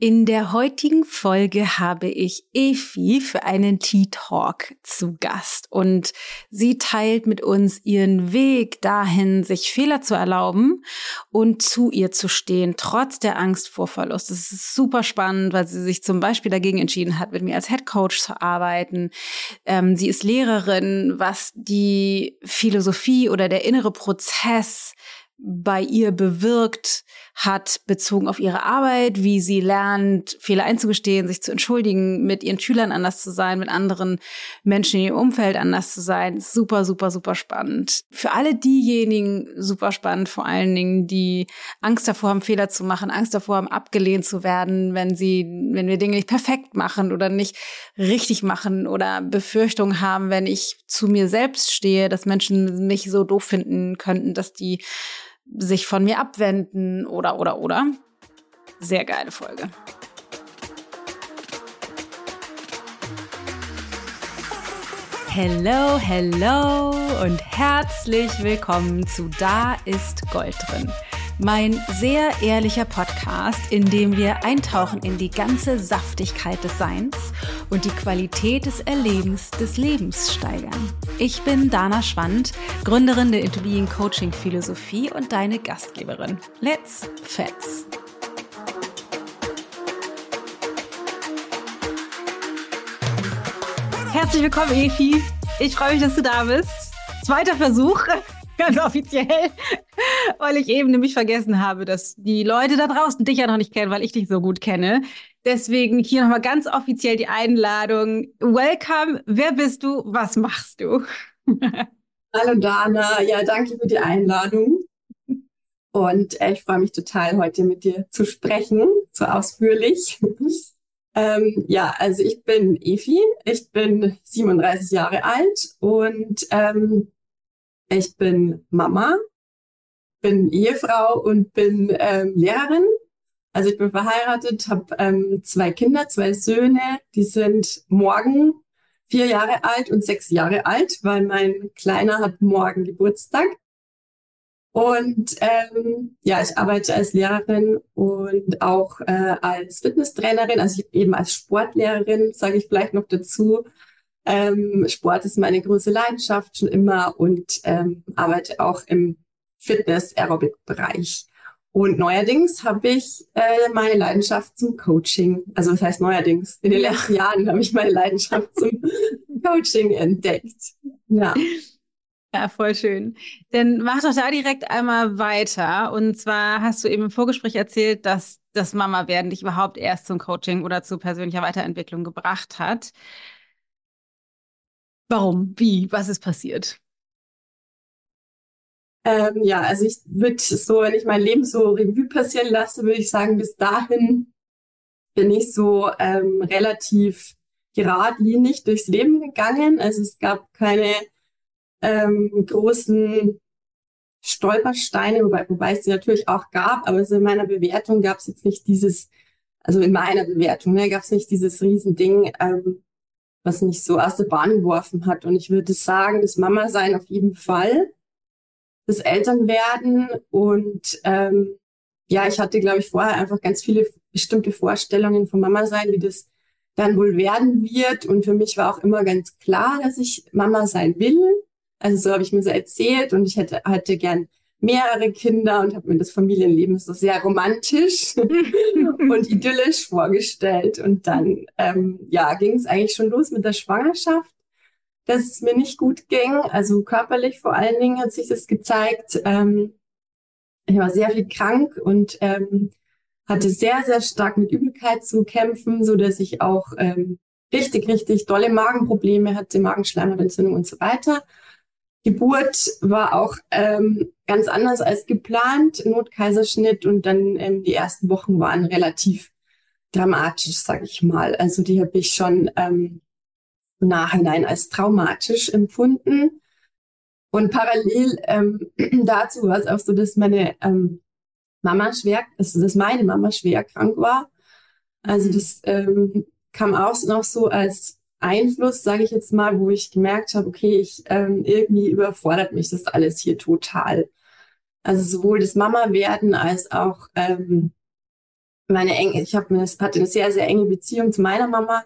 In der heutigen Folge habe ich Efi für einen Tea Talk zu Gast und sie teilt mit uns ihren Weg dahin, sich Fehler zu erlauben und zu ihr zu stehen, trotz der Angst vor Verlust. Das ist super spannend, weil sie sich zum Beispiel dagegen entschieden hat, mit mir als Head Coach zu arbeiten. Ähm, sie ist Lehrerin, was die Philosophie oder der innere Prozess bei ihr bewirkt hat, bezogen auf ihre Arbeit, wie sie lernt, Fehler einzugestehen, sich zu entschuldigen, mit ihren Schülern anders zu sein, mit anderen Menschen in ihrem Umfeld anders zu sein. Super, super, super spannend. Für alle diejenigen super spannend, vor allen Dingen, die Angst davor haben, Fehler zu machen, Angst davor haben, abgelehnt zu werden, wenn sie, wenn wir Dinge nicht perfekt machen oder nicht richtig machen oder Befürchtungen haben, wenn ich zu mir selbst stehe, dass Menschen mich so doof finden könnten, dass die sich von mir abwenden oder, oder, oder. Sehr geile Folge. Hello, hello und herzlich willkommen zu Da ist Gold drin mein sehr ehrlicher Podcast, in dem wir eintauchen in die ganze Saftigkeit des Seins und die Qualität des Erlebens des Lebens steigern. Ich bin Dana Schwand, Gründerin der Into Being Coaching Philosophie und deine Gastgeberin. Let's Fets! Herzlich willkommen, Efi. Ich freue mich, dass du da bist. Zweiter Versuch, ganz offiziell weil ich eben nämlich vergessen habe, dass die Leute da draußen dich ja noch nicht kennen, weil ich dich so gut kenne. Deswegen hier nochmal ganz offiziell die Einladung. Welcome. Wer bist du? Was machst du? Hallo Dana. Ja, danke für die Einladung. Und äh, ich freue mich total, heute mit dir zu sprechen, so ausführlich. ähm, ja, also ich bin Efi, ich bin 37 Jahre alt und ähm, ich bin Mama bin Ehefrau und bin ähm, Lehrerin. Also ich bin verheiratet, habe ähm, zwei Kinder, zwei Söhne, die sind morgen vier Jahre alt und sechs Jahre alt, weil mein Kleiner hat morgen Geburtstag. Und ähm, ja, ich arbeite als Lehrerin und auch äh, als Fitnesstrainerin, also eben als Sportlehrerin, sage ich vielleicht noch dazu. Ähm, Sport ist meine große Leidenschaft schon immer und ähm, arbeite auch im Fitness-Aerobic-Bereich. Und neuerdings habe ich äh, meine Leidenschaft zum Coaching, also was heißt neuerdings? In den letzten Jahren habe ich meine Leidenschaft zum Coaching entdeckt. Ja. Ja, voll schön. Dann mach doch da direkt einmal weiter. Und zwar hast du eben im Vorgespräch erzählt, dass das Mama werden dich überhaupt erst zum Coaching oder zu persönlicher Weiterentwicklung gebracht hat. Warum? Wie? Was ist passiert? Ähm, ja, also ich würde so, wenn ich mein Leben so Revue passieren lasse, würde ich sagen, bis dahin bin ich so ähm, relativ geradlinig durchs Leben gegangen. Also es gab keine ähm, großen Stolpersteine, wobei, wobei es sie natürlich auch gab, aber so in meiner Bewertung gab es jetzt nicht dieses, also in meiner Bewertung, ne, gab es nicht dieses Riesending, ähm, was mich so aus der Bahn geworfen hat. Und ich würde sagen, das Mama-Sein auf jeden Fall das Elternwerden und ähm, ja, ich hatte, glaube ich, vorher einfach ganz viele bestimmte Vorstellungen von Mama sein, wie das dann wohl werden wird. Und für mich war auch immer ganz klar, dass ich Mama sein will. Also so habe ich mir so erzählt und ich hätte, hatte gern mehrere Kinder und habe mir das Familienleben so sehr romantisch und idyllisch vorgestellt. Und dann ähm, ja, ging es eigentlich schon los mit der Schwangerschaft dass es mir nicht gut ging. Also körperlich vor allen Dingen hat sich das gezeigt. Ähm, ich war sehr viel krank und ähm, hatte sehr, sehr stark mit Übelkeit zu kämpfen, so dass ich auch ähm, richtig, richtig dolle Magenprobleme hatte, Magenschleimhautentzündung und so weiter. Geburt war auch ähm, ganz anders als geplant, Notkaiserschnitt und dann ähm, die ersten Wochen waren relativ dramatisch, sag ich mal. Also die habe ich schon ähm, Nachhinein als traumatisch empfunden. Und parallel ähm, dazu war es auch so, dass meine ähm, Mama schwer, also dass meine Mama schwer krank war. Also das ähm, kam auch noch so als Einfluss, sage ich jetzt mal, wo ich gemerkt habe, okay, ich ähm, irgendwie überfordert mich das alles hier total. Also sowohl das Mama werden als auch ähm, meine enge, ich habe hatte eine sehr, sehr enge Beziehung zu meiner Mama.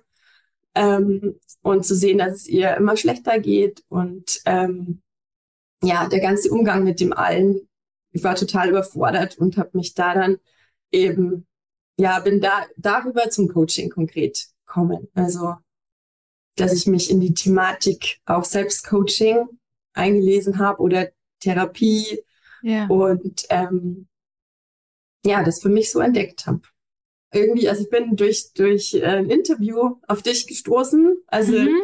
Ähm, und zu sehen, dass es ihr immer schlechter geht und ähm, ja, der ganze Umgang mit dem allen, ich war total überfordert und habe mich da dann eben, ja, bin da darüber zum Coaching konkret kommen. Also, dass ich mich in die Thematik auch Selbstcoaching eingelesen habe oder Therapie ja. und ähm, ja, das für mich so entdeckt habe. Irgendwie, also ich bin durch durch äh, ein Interview auf dich gestoßen, also mhm.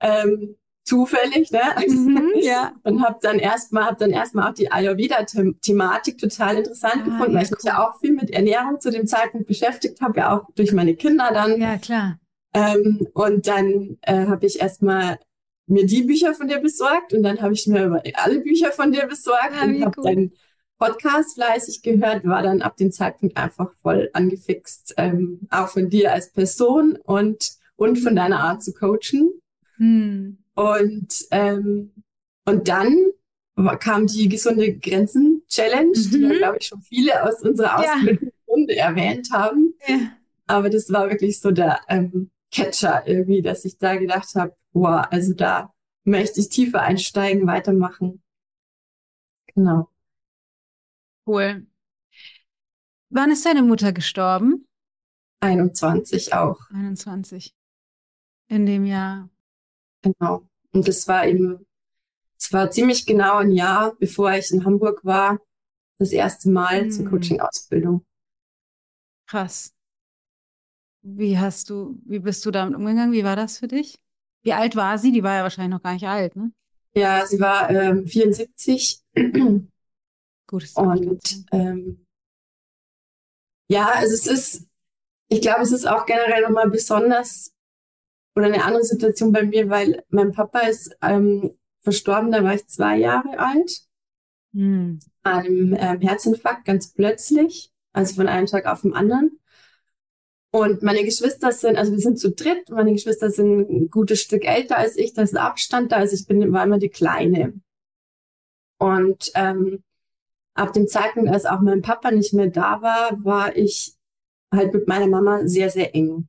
ähm, zufällig, ne? Mhm, ja. Und habe dann erstmal hab dann erstmal auch die Ayurveda-Thematik total interessant ah, gefunden, weil ich mich ja auch viel mit Ernährung zu dem Zeitpunkt beschäftigt habe, ja auch durch meine Kinder dann. Ja, klar. Ähm, und dann äh, habe ich erstmal mir die Bücher von dir besorgt und dann habe ich mir alle Bücher von dir besorgt ja, und habe deinen Podcast fleißig gehört, war dann ab dem Zeitpunkt einfach voll angefixt, ähm, auch von dir als Person und, und von deiner Art zu coachen. Hm. Und, ähm, und dann kam die gesunde Grenzen Challenge, mhm. die, glaube ich, schon viele aus unserer Ausbildungsrunde ja. erwähnt haben. Ja. Aber das war wirklich so der ähm, Catcher irgendwie, dass ich da gedacht habe, boah, also da möchte ich tiefer einsteigen, weitermachen. Genau. Cool. Wann ist deine Mutter gestorben? 21 auch. 21. In dem Jahr. Genau. Und das war eben, es war ziemlich genau ein Jahr, bevor ich in Hamburg war, das erste Mal hm. zur Coaching-Ausbildung. Krass. Wie hast du, wie bist du damit umgegangen? Wie war das für dich? Wie alt war sie? Die war ja wahrscheinlich noch gar nicht alt, ne? Ja, sie war ähm, 74. Gut. Und ähm, ja, also es ist, ich glaube, es ist auch generell nochmal besonders oder eine andere Situation bei mir, weil mein Papa ist ähm, verstorben, da war ich zwei Jahre alt. Hm. Einem ähm, Herzinfarkt ganz plötzlich, also von einem Tag auf den anderen. Und meine Geschwister sind, also wir sind zu dritt, meine Geschwister sind ein gutes Stück älter als ich, da ist Abstand da, also ich bin, war immer die Kleine. Und ähm, ab dem Zeitpunkt, als auch mein Papa nicht mehr da war, war ich halt mit meiner Mama sehr, sehr eng.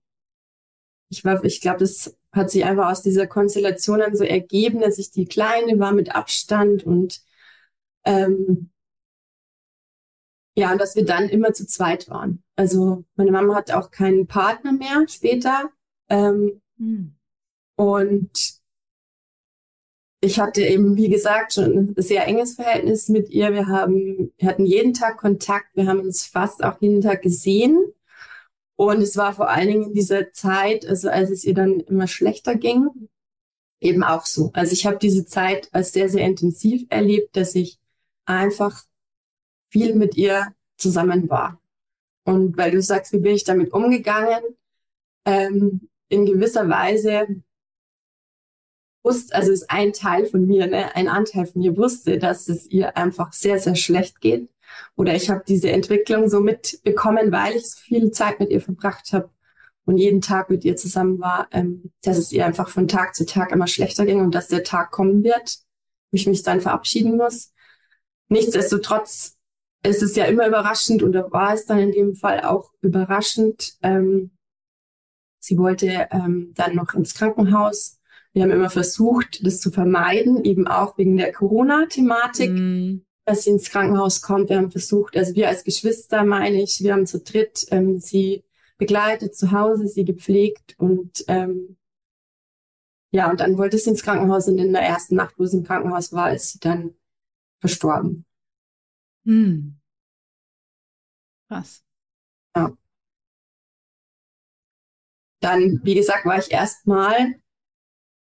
Ich war, ich glaube, das hat sich einfach aus dieser Konstellation dann so ergeben, dass ich die Kleine war mit Abstand und ähm, ja, und dass wir dann immer zu zweit waren. Also meine Mama hat auch keinen Partner mehr später. Ähm, hm. Und ich hatte eben, wie gesagt, schon ein sehr enges Verhältnis mit ihr. Wir haben, wir hatten jeden Tag Kontakt. Wir haben uns fast auch jeden Tag gesehen. Und es war vor allen Dingen in dieser Zeit, also als es ihr dann immer schlechter ging, eben auch so. Also ich habe diese Zeit als sehr, sehr intensiv erlebt, dass ich einfach viel mit ihr zusammen war. Und weil du sagst, wie bin ich damit umgegangen? Ähm, in gewisser Weise wusste, also ist ein Teil von mir, ne, ein Anteil von mir wusste, dass es ihr einfach sehr, sehr schlecht geht. Oder ich habe diese Entwicklung so mitbekommen, weil ich so viel Zeit mit ihr verbracht habe und jeden Tag mit ihr zusammen war, ähm, dass es ihr einfach von Tag zu Tag immer schlechter ging und dass der Tag kommen wird, wo ich mich dann verabschieden muss. Nichtsdestotrotz es ist ja immer überraschend und da war es dann in dem Fall auch überraschend. Ähm, sie wollte ähm, dann noch ins Krankenhaus. Wir haben immer versucht, das zu vermeiden, eben auch wegen der Corona-Thematik, mm. dass sie ins Krankenhaus kommt. Wir haben versucht, also wir als Geschwister, meine ich, wir haben zu dritt ähm, sie begleitet zu Hause, sie gepflegt und ähm, ja, und dann wollte sie ins Krankenhaus und in der ersten Nacht, wo sie im Krankenhaus war, ist sie dann verstorben. Hm. Krass. Ja. Dann, wie gesagt, war ich erstmal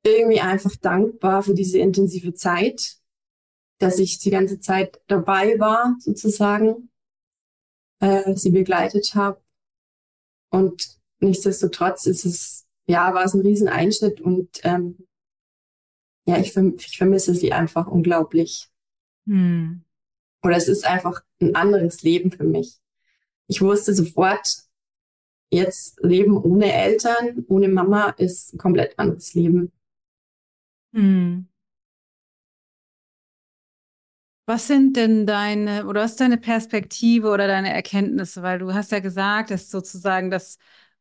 irgendwie einfach dankbar für diese intensive Zeit, dass ich die ganze Zeit dabei war, sozusagen, äh, sie begleitet habe. Und nichtsdestotrotz ist es, ja, war es ein Rieseneinschnitt und ähm, ja, ich, ich vermisse sie einfach unglaublich. Hm. Oder es ist einfach ein anderes Leben für mich. Ich wusste sofort, jetzt Leben ohne Eltern, ohne Mama ist ein komplett anderes Leben. Hm. Was sind denn deine, oder was ist deine Perspektive oder deine Erkenntnisse? Weil du hast ja gesagt, dass sozusagen das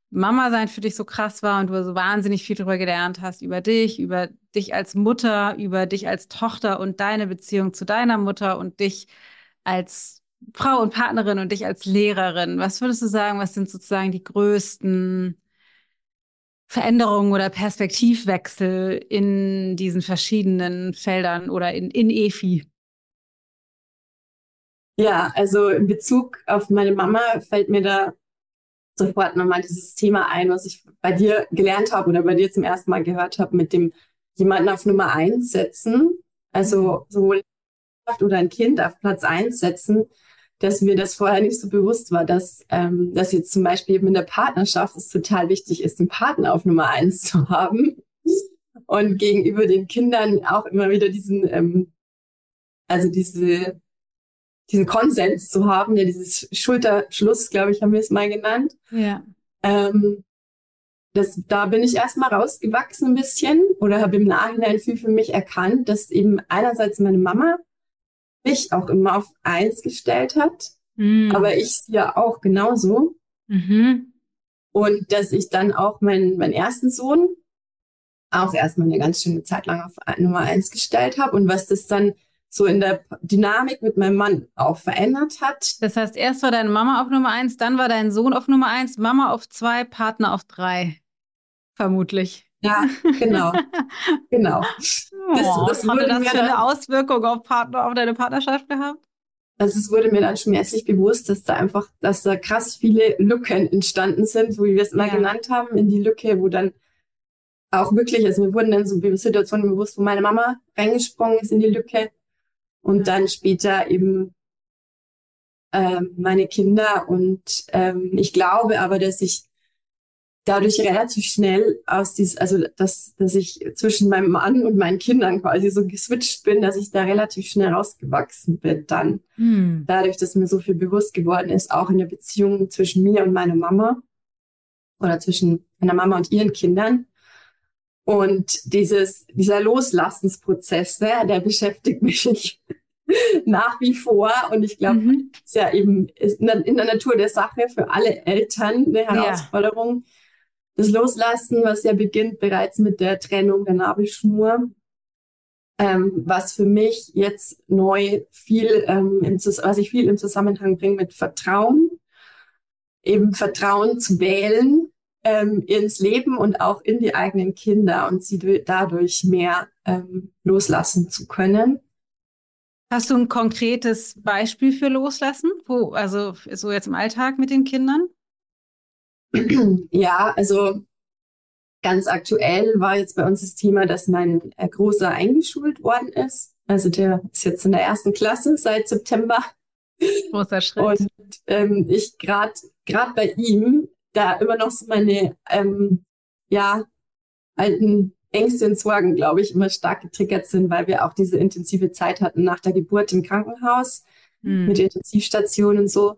Mama sein für dich so krass war und du so wahnsinnig viel darüber gelernt hast, über dich, über dich als Mutter, über dich als Tochter und deine Beziehung zu deiner Mutter und dich als Frau und Partnerin und dich als Lehrerin. Was würdest du sagen, was sind sozusagen die größten Veränderungen oder Perspektivwechsel in diesen verschiedenen Feldern oder in, in EFI? Ja, also in Bezug auf meine Mama fällt mir da sofort nochmal dieses Thema ein, was ich bei dir gelernt habe oder bei dir zum ersten Mal gehört habe, mit dem jemanden auf Nummer eins setzen. Also sowohl oder ein Kind auf Platz eins setzen, dass mir das vorher nicht so bewusst war, dass, ähm, dass jetzt zum Beispiel eben in der Partnerschaft es total wichtig ist, den Partner auf Nummer eins zu haben und gegenüber den Kindern auch immer wieder diesen, ähm, also diese diesen Konsens zu haben, ja, dieses Schulterschluss, glaube ich, haben wir es mal genannt. Ja. Ähm, das, da bin ich erstmal rausgewachsen ein bisschen oder habe im Nachhinein viel für mich erkannt, dass eben einerseits meine Mama mich auch immer auf eins gestellt hat, mhm. aber ich ja auch genauso. Mhm. Und dass ich dann auch meinen, meinen ersten Sohn auch erstmal eine ganz schöne Zeit lang auf Nummer eins gestellt habe und was das dann so in der Dynamik mit meinem Mann auch verändert hat. Das heißt, erst war deine Mama auf Nummer eins, dann war dein Sohn auf Nummer eins, Mama auf zwei, Partner auf drei. Vermutlich. Ja, genau. genau. Oh, das, das hatte das für eine Auswirkung auf, Partner, auf deine Partnerschaft gehabt? Also es wurde mir dann schmerzlich bewusst, dass da einfach, dass da krass viele Lücken entstanden sind, wo wir es mal ja. genannt haben, in die Lücke, wo dann auch wirklich, also wir wurden dann so Situationen bewusst, wo meine Mama reingesprungen ist in die Lücke und dann später eben ähm, meine Kinder. Und ähm, ich glaube aber, dass ich dadurch relativ schnell aus dieses, also dass, dass ich zwischen meinem Mann und meinen Kindern quasi so geswitcht bin, dass ich da relativ schnell rausgewachsen bin dann. Hm. Dadurch, dass mir so viel bewusst geworden ist, auch in der Beziehung zwischen mir und meiner Mama oder zwischen meiner Mama und ihren Kindern. Und dieses, dieser Loslassensprozess, ne, der beschäftigt mich nach wie vor. Und ich glaube, mhm. ist ja eben ist in der Natur der Sache für alle Eltern eine Herausforderung. Ja. Das Loslassen, was ja beginnt bereits mit der Trennung der Nabelschnur, ähm, was für mich jetzt neu viel, ähm, im, was ich viel im Zusammenhang bringe mit Vertrauen, eben Vertrauen zu wählen, ähm, ins Leben und auch in die eigenen Kinder und sie dadurch mehr ähm, loslassen zu können. Hast du ein konkretes Beispiel für Loslassen? Wo, also so jetzt im Alltag mit den Kindern? Ja, also ganz aktuell war jetzt bei uns das Thema, dass mein äh, Großer eingeschult worden ist. Also der ist jetzt in der ersten Klasse seit September. Großer Schritt. Und ähm, ich gerade gerade bei ihm da immer noch so meine ähm, ja alten Ängste und Sorgen, glaube ich, immer stark getriggert sind, weil wir auch diese intensive Zeit hatten nach der Geburt im Krankenhaus mhm. mit Intensivstationen und so,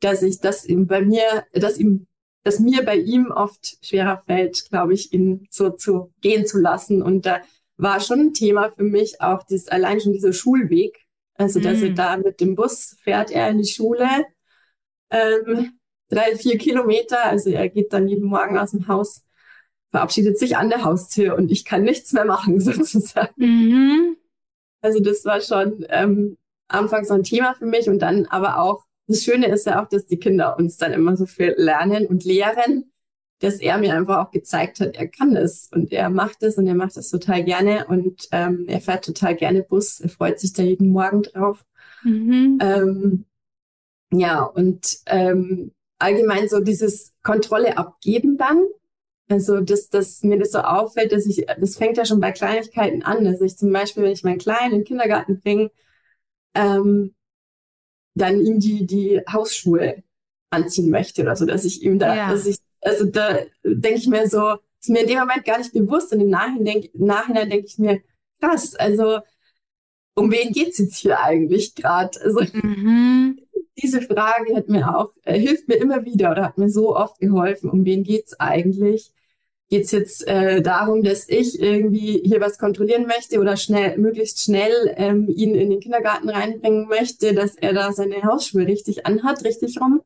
dass ich das eben bei mir, dass ihm, dass mir bei ihm oft schwerer fällt, glaube ich, ihn so zu gehen zu lassen. Und da war schon ein Thema für mich auch das, allein schon dieser Schulweg. Also, dass er da mit dem Bus fährt er in die Schule, ähm, drei, vier Kilometer. Also er geht dann jeden Morgen aus dem Haus, verabschiedet sich an der Haustür und ich kann nichts mehr machen sozusagen. Mhm. Also das war schon ähm, anfangs so ein Thema für mich und dann aber auch, das Schöne ist ja auch, dass die Kinder uns dann immer so viel lernen und lehren, dass er mir einfach auch gezeigt hat, er kann das und er macht es und er macht es total gerne und ähm, er fährt total gerne Bus, er freut sich da jeden Morgen drauf. Mhm. Ähm, ja, und ähm, allgemein so dieses Kontrolle abgeben dann. Also, dass, dass mir das so auffällt, dass ich, das fängt ja schon bei Kleinigkeiten an, dass ich zum Beispiel, wenn ich meinen Kleinen in den Kindergarten bringe, ähm, dann ihm die, die Hausschuhe anziehen möchte oder so, dass ich ihm da, ja. dass ich, also da denke ich mir so, ist mir in dem Moment gar nicht bewusst und im Nachhinein denke Nachhinein denk ich mir, krass, also um wen geht's jetzt hier eigentlich gerade? Also mhm diese Frage hat mir auch, äh, hilft mir immer wieder oder hat mir so oft geholfen, um wen geht's eigentlich? geht es jetzt äh, darum, dass ich irgendwie hier was kontrollieren möchte oder schnell, möglichst schnell ähm, ihn in den Kindergarten reinbringen möchte, dass er da seine Hausschuhe richtig anhat, richtig rum?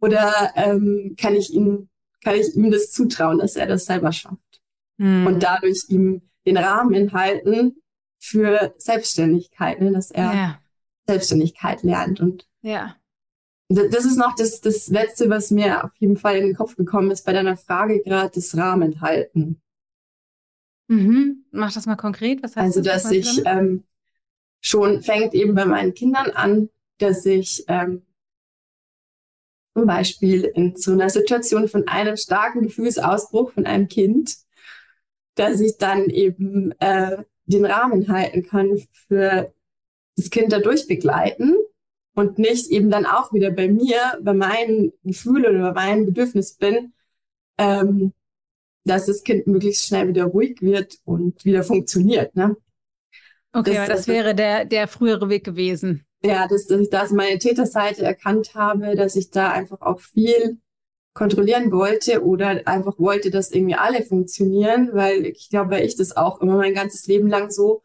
Oder ähm, kann ich ihn, kann ich ihm das zutrauen, dass er das selber schafft? Mhm. Und dadurch ihm den Rahmen halten für Selbstständigkeit, ne? dass er ja. Selbstständigkeit lernt. Und ja. das ist noch das, das Letzte, was mir auf jeden Fall in den Kopf gekommen ist bei deiner Frage gerade, das Rahmen halten. Mhm. Mach das mal konkret. Was heißt also, das, dass ich ähm, schon fängt eben bei meinen Kindern an, dass ich ähm, zum Beispiel in so einer Situation von einem starken Gefühlsausbruch von einem Kind, dass ich dann eben äh, den Rahmen halten kann für das Kind dadurch begleiten und nicht eben dann auch wieder bei mir, bei meinen Gefühlen oder bei meinem Bedürfnis bin, ähm, dass das Kind möglichst schnell wieder ruhig wird und wieder funktioniert. Ne? Okay, das, das wäre der, der frühere Weg gewesen. Ja, dass, dass ich da meine Täterseite erkannt habe, dass ich da einfach auch viel kontrollieren wollte oder einfach wollte, dass irgendwie alle funktionieren, weil ich glaube, weil ich das auch immer mein ganzes Leben lang so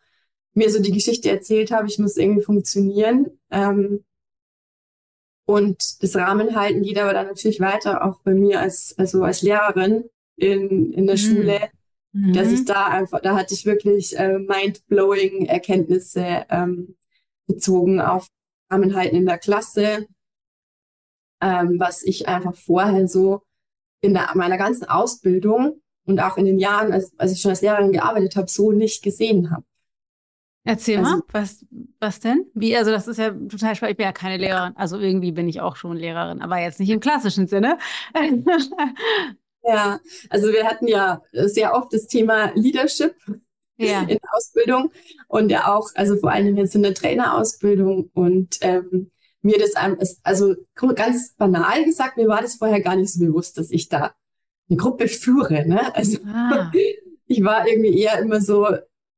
mir so die Geschichte erzählt habe, ich muss irgendwie funktionieren. Ähm, und das Rahmen halten geht aber dann natürlich weiter, auch bei mir als, also als Lehrerin in, in der mhm. Schule, mhm. dass ich da einfach, da hatte ich wirklich äh, mind-blowing Erkenntnisse ähm, bezogen auf Rahmen halten in der Klasse, ähm, was ich einfach vorher so in der, meiner ganzen Ausbildung und auch in den Jahren, als, als ich schon als Lehrerin gearbeitet habe, so nicht gesehen habe. Erzähl also, mal, was, was denn? Wie, also das ist ja total spannend. Ich bin ja keine Lehrerin. Also irgendwie bin ich auch schon Lehrerin, aber jetzt nicht im klassischen Sinne. ja, also wir hatten ja sehr oft das Thema Leadership ja. in der Ausbildung und ja auch, also vor allen Dingen jetzt in der Trainerausbildung und ähm, mir das, also ganz banal gesagt, mir war das vorher gar nicht so bewusst, dass ich da eine Gruppe führe. Ne? Also ah. ich war irgendwie eher immer so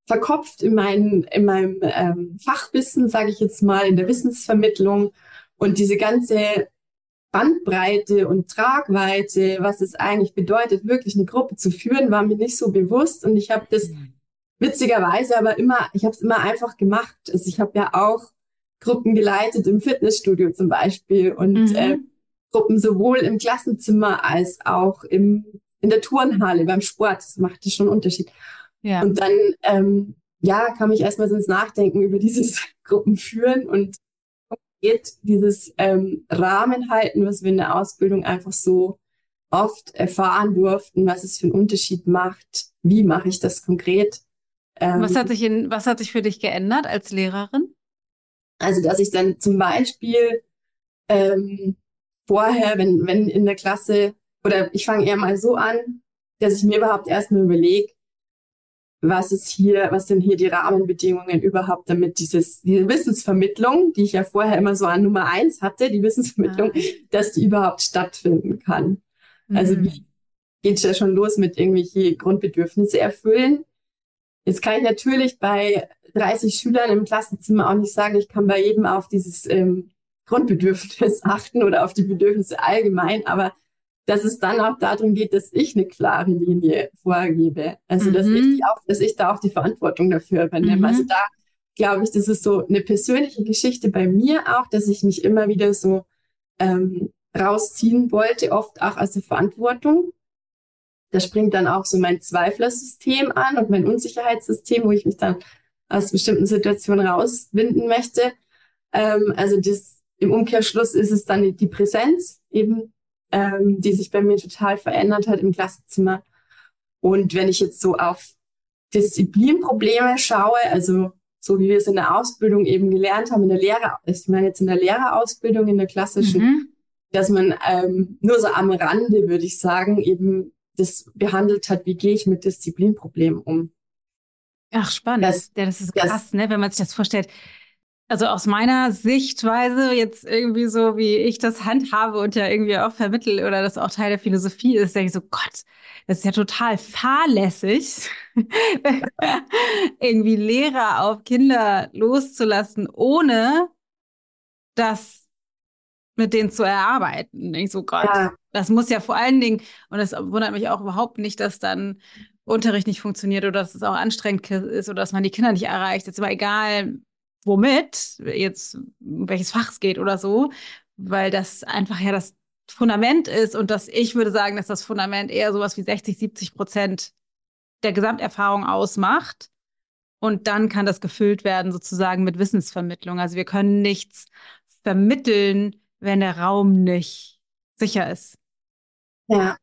verkopft in, mein, in meinem ähm, Fachwissen, sage ich jetzt mal, in der Wissensvermittlung und diese ganze Bandbreite und Tragweite, was es eigentlich bedeutet, wirklich eine Gruppe zu führen, war mir nicht so bewusst und ich habe das mhm. witzigerweise aber immer, ich habe es immer einfach gemacht. Also ich habe ja auch Gruppen geleitet im Fitnessstudio zum Beispiel und mhm. äh, Gruppen sowohl im Klassenzimmer als auch im, in der Turnhalle beim Sport. Das machte schon einen Unterschied. Ja. Und dann, ähm, ja, kam ich erstmal ins Nachdenken über dieses Gruppenführen und geht dieses ähm, Rahmen halten, was wir in der Ausbildung einfach so oft erfahren durften, was es für einen Unterschied macht. Wie mache ich das konkret? Ähm, was hat sich in, was hat sich für dich geändert als Lehrerin? Also, dass ich dann zum Beispiel ähm, vorher, wenn, wenn in der Klasse, oder ich fange eher mal so an, dass ich mir überhaupt erstmal überlege, was ist hier, was sind hier die Rahmenbedingungen überhaupt, damit dieses, diese Wissensvermittlung, die ich ja vorher immer so an Nummer eins hatte, die Wissensvermittlung, ah. dass die überhaupt stattfinden kann. Also mhm. Also wie geht ja schon los mit irgendwelche Grundbedürfnisse erfüllen. Jetzt kann ich natürlich bei 30 Schülern im Klassenzimmer auch nicht sagen, ich kann bei jedem auf dieses ähm, Grundbedürfnis achten oder auf die Bedürfnisse allgemein, aber dass es dann auch darum geht, dass ich eine klare Linie vorgebe. Also, mhm. dass, ich auch, dass ich da auch die Verantwortung dafür übernehme. Mhm. Also da glaube ich, das ist so eine persönliche Geschichte bei mir auch, dass ich mich immer wieder so ähm, rausziehen wollte, oft auch aus der Verantwortung. Da springt dann auch so mein Zweiflersystem an und mein Unsicherheitssystem, wo ich mich dann aus bestimmten Situationen rauswinden möchte. Ähm, also das, im Umkehrschluss ist es dann die Präsenz, eben ähm, die sich bei mir total verändert hat im Klassenzimmer. Und wenn ich jetzt so auf Disziplinprobleme schaue, also so wie wir es in der Ausbildung eben gelernt haben, in der Lehre, ich meine jetzt in der Lehrerausbildung, in der klassischen, mhm. dass man ähm, nur so am Rande, würde ich sagen, eben das behandelt hat, wie gehe ich mit Disziplinproblemen um. Ach, spannend. Das, ja, das ist krass, das, ne, wenn man sich das vorstellt. Also aus meiner Sichtweise, jetzt irgendwie so, wie ich das handhabe und ja irgendwie auch vermittel oder das auch Teil der Philosophie ist, denke ich so, Gott, das ist ja total fahrlässig, irgendwie Lehrer auf Kinder loszulassen, ohne das mit denen zu erarbeiten. Ich so, Gott, ja. Das muss ja vor allen Dingen, und das wundert mich auch überhaupt nicht, dass dann Unterricht nicht funktioniert oder dass es auch anstrengend ist oder dass man die Kinder nicht erreicht. Jetzt aber egal, womit, jetzt welches Fach es geht oder so, weil das einfach ja das Fundament ist und dass ich würde sagen, dass das Fundament eher sowas wie 60, 70 Prozent der Gesamterfahrung ausmacht. Und dann kann das gefüllt werden sozusagen mit Wissensvermittlung. Also wir können nichts vermitteln, wenn der Raum nicht sicher ist. Ja.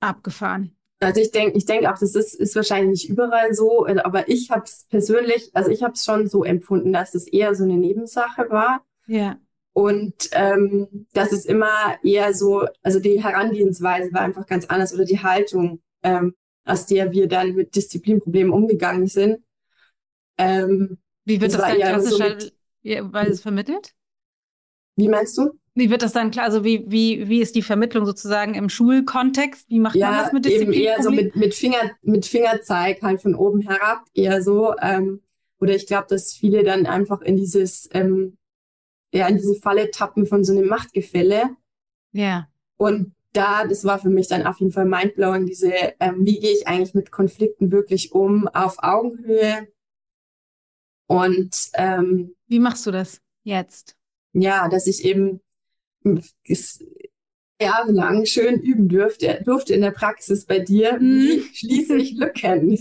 Abgefahren. Also ich denke, ich denke auch, das ist, ist wahrscheinlich nicht überall so, aber ich habe es persönlich, also ich habe es schon so empfunden, dass es eher so eine Nebensache war. Ja. Und ähm, das ist immer eher so, also die Herangehensweise war einfach ganz anders oder die Haltung, ähm, aus der wir dann mit Disziplinproblemen umgegangen sind. Ähm, Wie wird das, das dann klassischer, so mit, weil es vermittelt? Wie meinst du? Wie wird das dann klar? Also wie, wie, wie ist die Vermittlung sozusagen im Schulkontext? Wie macht ja, man das mit Disziplin? Eben eher so mit, mit, Finger, mit Fingerzeig halt von oben herab, eher so. Ähm, oder ich glaube, dass viele dann einfach in dieses, ähm, ja, in diese Falle tappen von so einem Machtgefälle. Ja. Und da, das war für mich dann auf jeden Fall mindblowing, diese, ähm, wie gehe ich eigentlich mit Konflikten wirklich um, auf Augenhöhe. Und ähm, wie machst du das jetzt? Ja, dass ich eben jahrelang schön üben durfte, durfte in der Praxis bei dir, mhm. schließe ich Lücken?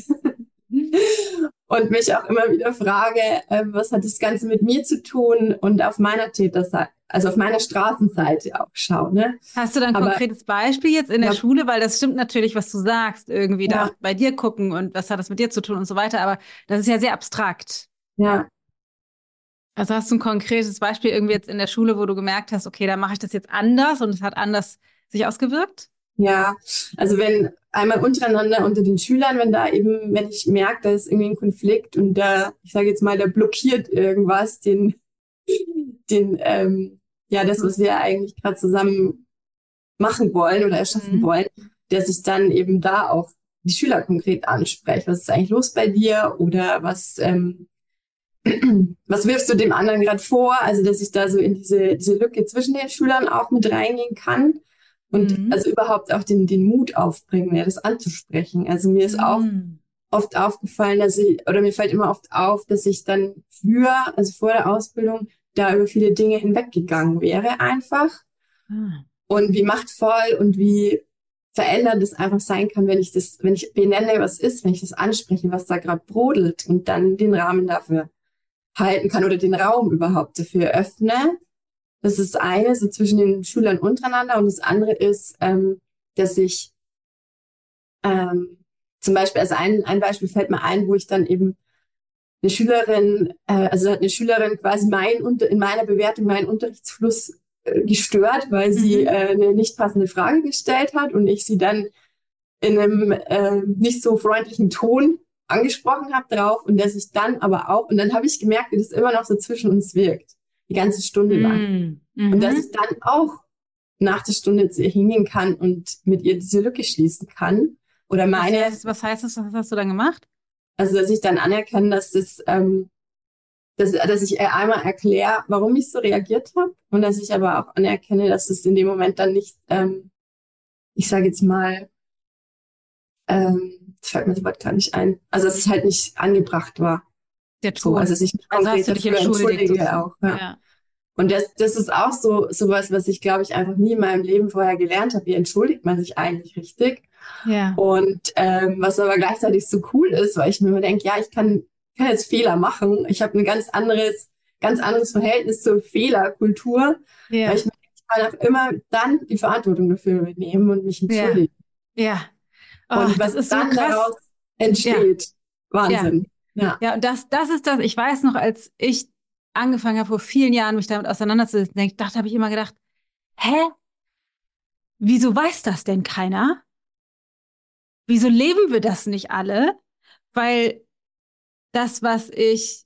und mich auch immer wieder frage, äh, was hat das Ganze mit mir zu tun und auf meiner Täterseite, also auf meiner Straßenseite auch schaue. Ne? Hast du dann ein konkretes Beispiel jetzt in der ja. Schule? Weil das stimmt natürlich, was du sagst, irgendwie ja. da bei dir gucken und was hat das mit dir zu tun und so weiter, aber das ist ja sehr abstrakt. Ja, also hast du ein konkretes Beispiel irgendwie jetzt in der Schule, wo du gemerkt hast, okay, da mache ich das jetzt anders und es hat anders sich ausgewirkt? Ja, also wenn einmal untereinander unter den Schülern, wenn da eben, wenn ich merke, da ist irgendwie ein Konflikt und da, ich sage jetzt mal, da blockiert irgendwas, den, den, ähm, ja, das, was wir eigentlich gerade zusammen machen wollen oder erschaffen mhm. wollen, dass ich dann eben da auch die Schüler konkret anspreche. Was ist eigentlich los bei dir? Oder was, ähm, was wirfst du dem anderen gerade vor? Also, dass ich da so in diese, diese Lücke zwischen den Schülern auch mit reingehen kann und mhm. also überhaupt auch den, den Mut aufbringen, ja, das anzusprechen. Also mir ist mhm. auch oft aufgefallen, dass ich, oder mir fällt immer oft auf, dass ich dann früher, also vor der Ausbildung, da über viele Dinge hinweggegangen wäre einfach. Mhm. Und wie machtvoll und wie verändert es einfach sein kann, wenn ich das, wenn ich benenne, was ist, wenn ich das anspreche, was da gerade brodelt und dann den Rahmen dafür halten kann oder den Raum überhaupt dafür öffne. Das ist eine, so zwischen den Schülern untereinander. Und das andere ist, ähm, dass ich ähm, zum Beispiel, also ein, ein Beispiel fällt mir ein, wo ich dann eben eine Schülerin, äh, also hat eine Schülerin quasi mein, in meiner Bewertung meinen Unterrichtsfluss äh, gestört, weil sie mhm. äh, eine nicht passende Frage gestellt hat und ich sie dann in einem äh, nicht so freundlichen Ton angesprochen habe drauf und dass ich dann aber auch, und dann habe ich gemerkt, wie das immer noch so zwischen uns wirkt, die ganze Stunde lang. Mm, Und dass mhm. ich dann auch nach der Stunde zu ihr hingehen kann und mit ihr diese Lücke schließen kann. Oder meine. Was heißt, was heißt das? Was hast du dann gemacht? Also, dass ich dann anerkenne, dass das, ähm, dass, dass ich einmal erkläre, warum ich so reagiert habe und dass ich aber auch anerkenne, dass es in dem Moment dann nicht, ähm, ich sage jetzt mal, ähm, fällt mir Wort gar nicht ein. Also dass es halt nicht angebracht war. Der Ton. So, also sich also hast du dich entschuldige auch. Ja. ja. Und das, das ist auch so sowas, was ich glaube ich einfach nie in meinem Leben vorher gelernt habe. Wie entschuldigt man sich eigentlich richtig? Ja. Und ähm, was aber gleichzeitig so cool ist, weil ich mir immer denke, ja, ich kann, kann jetzt Fehler machen. Ich habe ein ganz anderes, ganz anderes Verhältnis zur Fehlerkultur. Ja. Weil ich, kann auch immer dann die Verantwortung dafür übernehmen und mich entschuldigen. Ja. ja. Oh, und was ist dann so daraus entsteht. Ja. Wahnsinn. Ja. ja, und das, das ist das. Ich weiß noch, als ich angefangen habe, vor vielen Jahren mich damit auseinanderzusetzen, dachte, habe ich immer gedacht, hä? Wieso weiß das denn keiner? Wieso leben wir das nicht alle? Weil das, was ich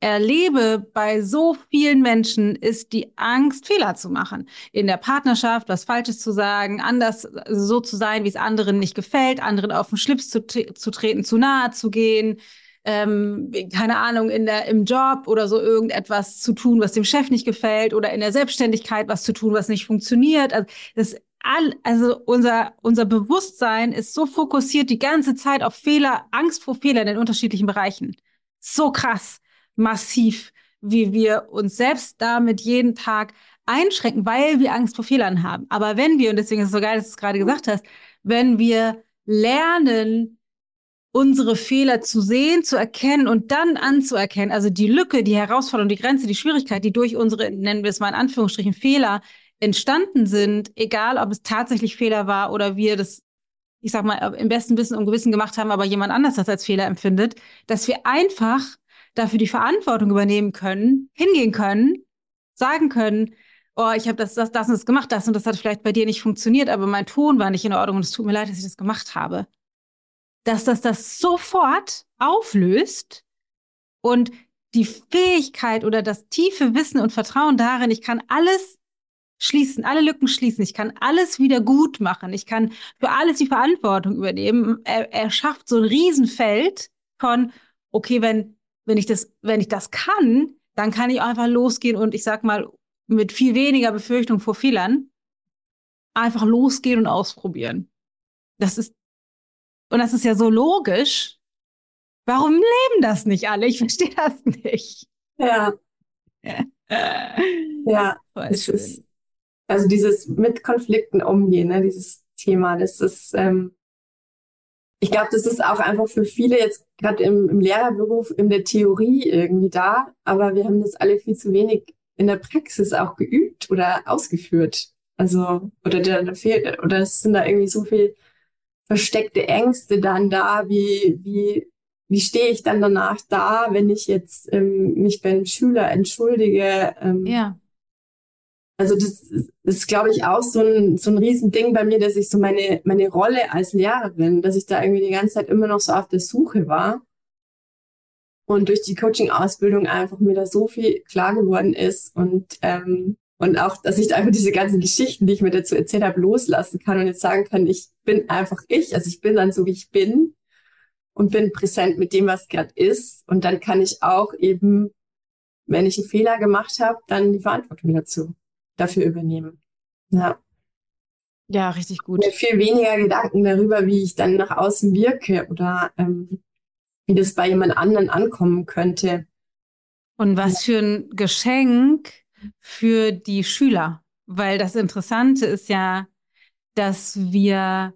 erlebe bei so vielen Menschen, ist die Angst, Fehler zu machen. In der Partnerschaft, was Falsches zu sagen, anders so zu sein, wie es anderen nicht gefällt, anderen auf den Schlips zu, zu treten, zu nahe zu gehen, ähm, keine Ahnung, in der, im Job oder so irgendetwas zu tun, was dem Chef nicht gefällt oder in der Selbstständigkeit was zu tun, was nicht funktioniert. Also das all, also unser, unser Bewusstsein ist so fokussiert die ganze Zeit auf Fehler, Angst vor Fehlern in den unterschiedlichen Bereichen. So krass, massiv, wie wir uns selbst damit jeden Tag einschränken, weil wir Angst vor Fehlern haben. Aber wenn wir, und deswegen ist es so geil, dass du es gerade gesagt hast, wenn wir lernen, unsere Fehler zu sehen, zu erkennen und dann anzuerkennen, also die Lücke, die Herausforderung, die Grenze, die Schwierigkeit, die durch unsere, nennen wir es mal in Anführungsstrichen, Fehler entstanden sind, egal ob es tatsächlich Fehler war oder wir das, ich sag mal, im besten Wissen und Gewissen gemacht haben, aber jemand anders das als Fehler empfindet, dass wir einfach dafür die Verantwortung übernehmen können, hingehen können, sagen können, oh, ich habe das, das, das und das gemacht, das und das hat vielleicht bei dir nicht funktioniert, aber mein Ton war nicht in Ordnung und es tut mir leid, dass ich das gemacht habe. Dass das das sofort auflöst und die Fähigkeit oder das tiefe Wissen und Vertrauen darin, ich kann alles schließen, alle Lücken schließen, ich kann alles wieder gut machen, ich kann für alles die Verantwortung übernehmen. Er, er schafft so ein Riesenfeld von, okay, wenn, wenn ich das, wenn ich das kann, dann kann ich einfach losgehen und ich sag mal, mit viel weniger Befürchtung vor Fehlern einfach losgehen und ausprobieren. Das ist, und das ist ja so logisch. Warum leben das nicht alle? Ich verstehe das nicht. Ja. ja, es ist, also dieses mit Konflikten umgehen, ne, dieses Thema, das ist, ähm, ich glaube, das ist auch einfach für viele jetzt gerade im, im Lehrerberuf in der Theorie irgendwie da, aber wir haben das alle viel zu wenig in der Praxis auch geübt oder ausgeführt. Also, oder da, fehlt, oder es sind da irgendwie so viel versteckte Ängste dann da, wie, wie, wie stehe ich dann danach da, wenn ich jetzt ähm, mich beim Schüler entschuldige? Ähm, ja. Also das, ist, glaube ich, auch so ein, so ein Riesending bei mir, dass ich so meine, meine Rolle als Lehrerin, dass ich da irgendwie die ganze Zeit immer noch so auf der Suche war. Und durch die Coaching-Ausbildung einfach mir da so viel klar geworden ist und, ähm, und auch, dass ich da einfach diese ganzen Geschichten, die ich mir dazu erzählt habe, loslassen kann und jetzt sagen kann, ich bin einfach ich, also ich bin dann so, wie ich bin und bin präsent mit dem, was gerade ist. Und dann kann ich auch eben, wenn ich einen Fehler gemacht habe, dann die Verantwortung dazu, dafür übernehmen. Ja. Ja, richtig gut. Mir viel weniger Gedanken darüber, wie ich dann nach außen wirke oder ähm, wie das bei jemand anderen ankommen könnte. Und was für ein Geschenk für die Schüler. Weil das Interessante ist ja, dass wir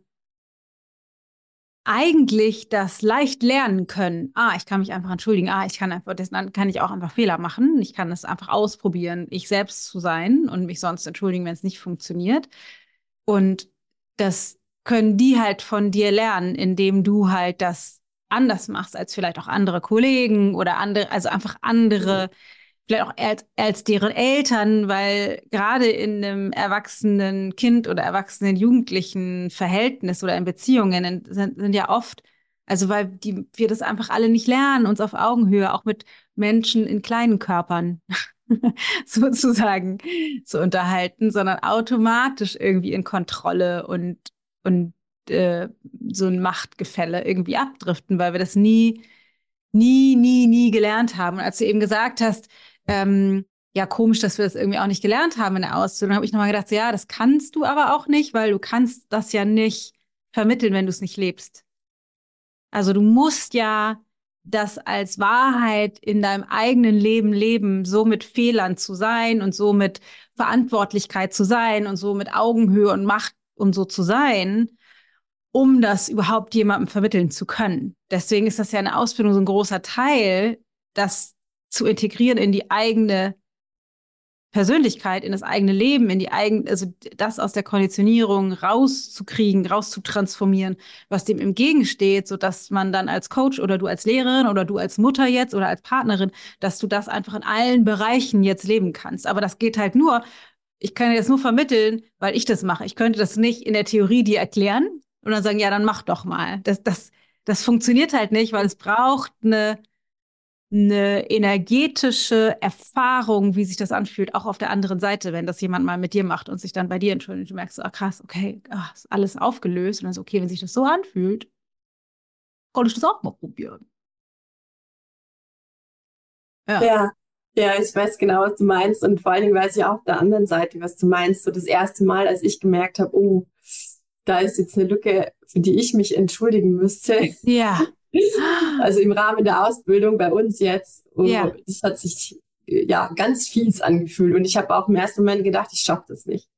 eigentlich das leicht lernen können. Ah, ich kann mich einfach entschuldigen. Ah, ich kann einfach, dann kann ich auch einfach Fehler machen. Ich kann es einfach ausprobieren, ich selbst zu sein und mich sonst entschuldigen, wenn es nicht funktioniert. Und das können die halt von dir lernen, indem du halt das anders machst als vielleicht auch andere Kollegen oder andere, also einfach andere, vielleicht auch als, als deren Eltern, weil gerade in einem erwachsenen Kind oder erwachsenen Jugendlichen Verhältnis oder in Beziehungen sind, sind ja oft, also weil die, wir das einfach alle nicht lernen, uns auf Augenhöhe auch mit Menschen in kleinen Körpern sozusagen zu unterhalten, sondern automatisch irgendwie in Kontrolle und, und äh, so ein Machtgefälle irgendwie abdriften, weil wir das nie, nie, nie, nie gelernt haben. Und als du eben gesagt hast, ähm, ja, komisch, dass wir das irgendwie auch nicht gelernt haben in der Ausbildung, habe ich nochmal gedacht, so, ja, das kannst du aber auch nicht, weil du kannst das ja nicht vermitteln, wenn du es nicht lebst. Also du musst ja das als Wahrheit in deinem eigenen Leben leben, so mit Fehlern zu sein und so mit Verantwortlichkeit zu sein und so mit Augenhöhe und Macht und so zu sein um das überhaupt jemandem vermitteln zu können. Deswegen ist das ja eine Ausbildung so ein großer Teil, das zu integrieren in die eigene Persönlichkeit, in das eigene Leben, in die eigene, also das aus der Konditionierung rauszukriegen, rauszutransformieren, was dem entgegensteht, so dass man dann als Coach oder du als Lehrerin oder du als Mutter jetzt oder als Partnerin, dass du das einfach in allen Bereichen jetzt leben kannst. Aber das geht halt nur, ich kann dir das nur vermitteln, weil ich das mache. Ich könnte das nicht in der Theorie dir erklären, und dann sagen, ja, dann mach doch mal. Das, das, das funktioniert halt nicht, weil es braucht eine, eine energetische Erfahrung, wie sich das anfühlt, auch auf der anderen Seite, wenn das jemand mal mit dir macht und sich dann bei dir entschuldigt. Du merkst, ah, krass, okay, ach, ist alles aufgelöst. Und dann ist okay, wenn sich das so anfühlt, kann ich das auch mal probieren. Ja. ja. Ja, ich weiß genau, was du meinst. Und vor allen Dingen weiß ich auch auf der anderen Seite, was du meinst. So das erste Mal, als ich gemerkt habe, oh, da ist jetzt eine Lücke, für die ich mich entschuldigen müsste. Ja. Also im Rahmen der Ausbildung bei uns jetzt. Oh, Ja. Das hat sich ja ganz fies angefühlt. Und ich habe auch im ersten Moment gedacht, ich schaffe das nicht.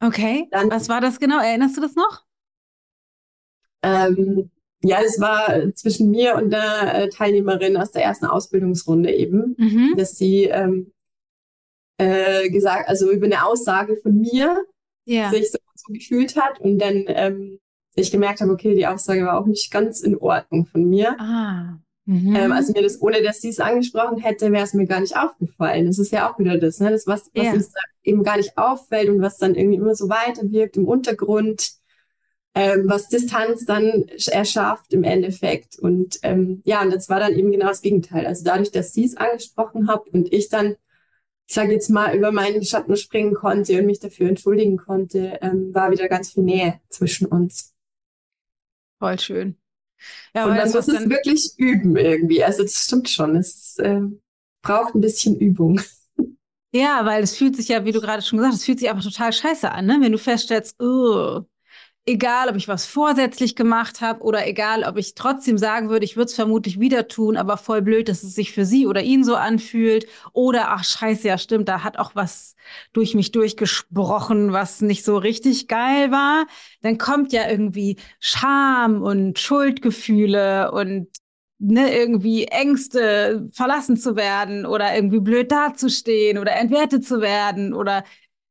Okay. Dann- Was war das genau? Erinnerst du das noch? Ähm, ja, es war zwischen mir und der äh, Teilnehmerin aus der ersten Ausbildungsrunde eben, Mhm. dass sie ähm, äh, gesagt, also über eine Aussage von mir Ja. sich so, so gefühlt hat und dann ähm, ich gemerkt habe, okay, die Aussage war auch nicht ganz in Ordnung von mir. Ah. Mhm. Ähm, also mir das, ohne dass sie es angesprochen hätte, wäre es mir gar nicht aufgefallen. Das ist ja auch wieder das, ne? Das, was, was Ja. uns eben gar nicht auffällt und was dann irgendwie immer so weiterwirkt im Untergrund, ähm, was Distanz dann sch- erschafft im Endeffekt. Und ähm, ja, und das war dann eben genau das Gegenteil. Also dadurch, dass sie es angesprochen hat und ich dann, ich sage jetzt mal, über meinen Schatten springen konnte und mich dafür entschuldigen konnte, ähm, war wieder ganz viel Nähe zwischen uns. Voll schön. Ja, und man das muss es wirklich üben irgendwie. Also das stimmt schon. Es ähm, braucht ein bisschen Übung. ja, weil es fühlt sich ja, wie du gerade schon gesagt hast, es fühlt sich einfach total scheiße an, ne? Wenn du feststellst, oh, egal, ob ich was vorsätzlich gemacht habe oder egal, ob ich trotzdem sagen würde, ich würde es vermutlich wieder tun, aber voll blöd, dass es sich für sie oder ihn so anfühlt. Oder ach scheiße, ja stimmt, da hat auch was durch mich durchgesprochen, was nicht so richtig geil war. Dann kommt ja irgendwie Scham und Schuldgefühle und ne, irgendwie Ängste, verlassen zu werden oder irgendwie blöd dazustehen oder entwertet zu werden oder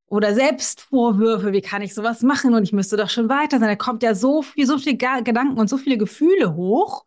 oder Selbstvorwürfe, wie kann ich sowas machen und ich müsste doch schon weiter sein. Da kommt ja so viel, so viele Gedanken und so viele Gefühle hoch.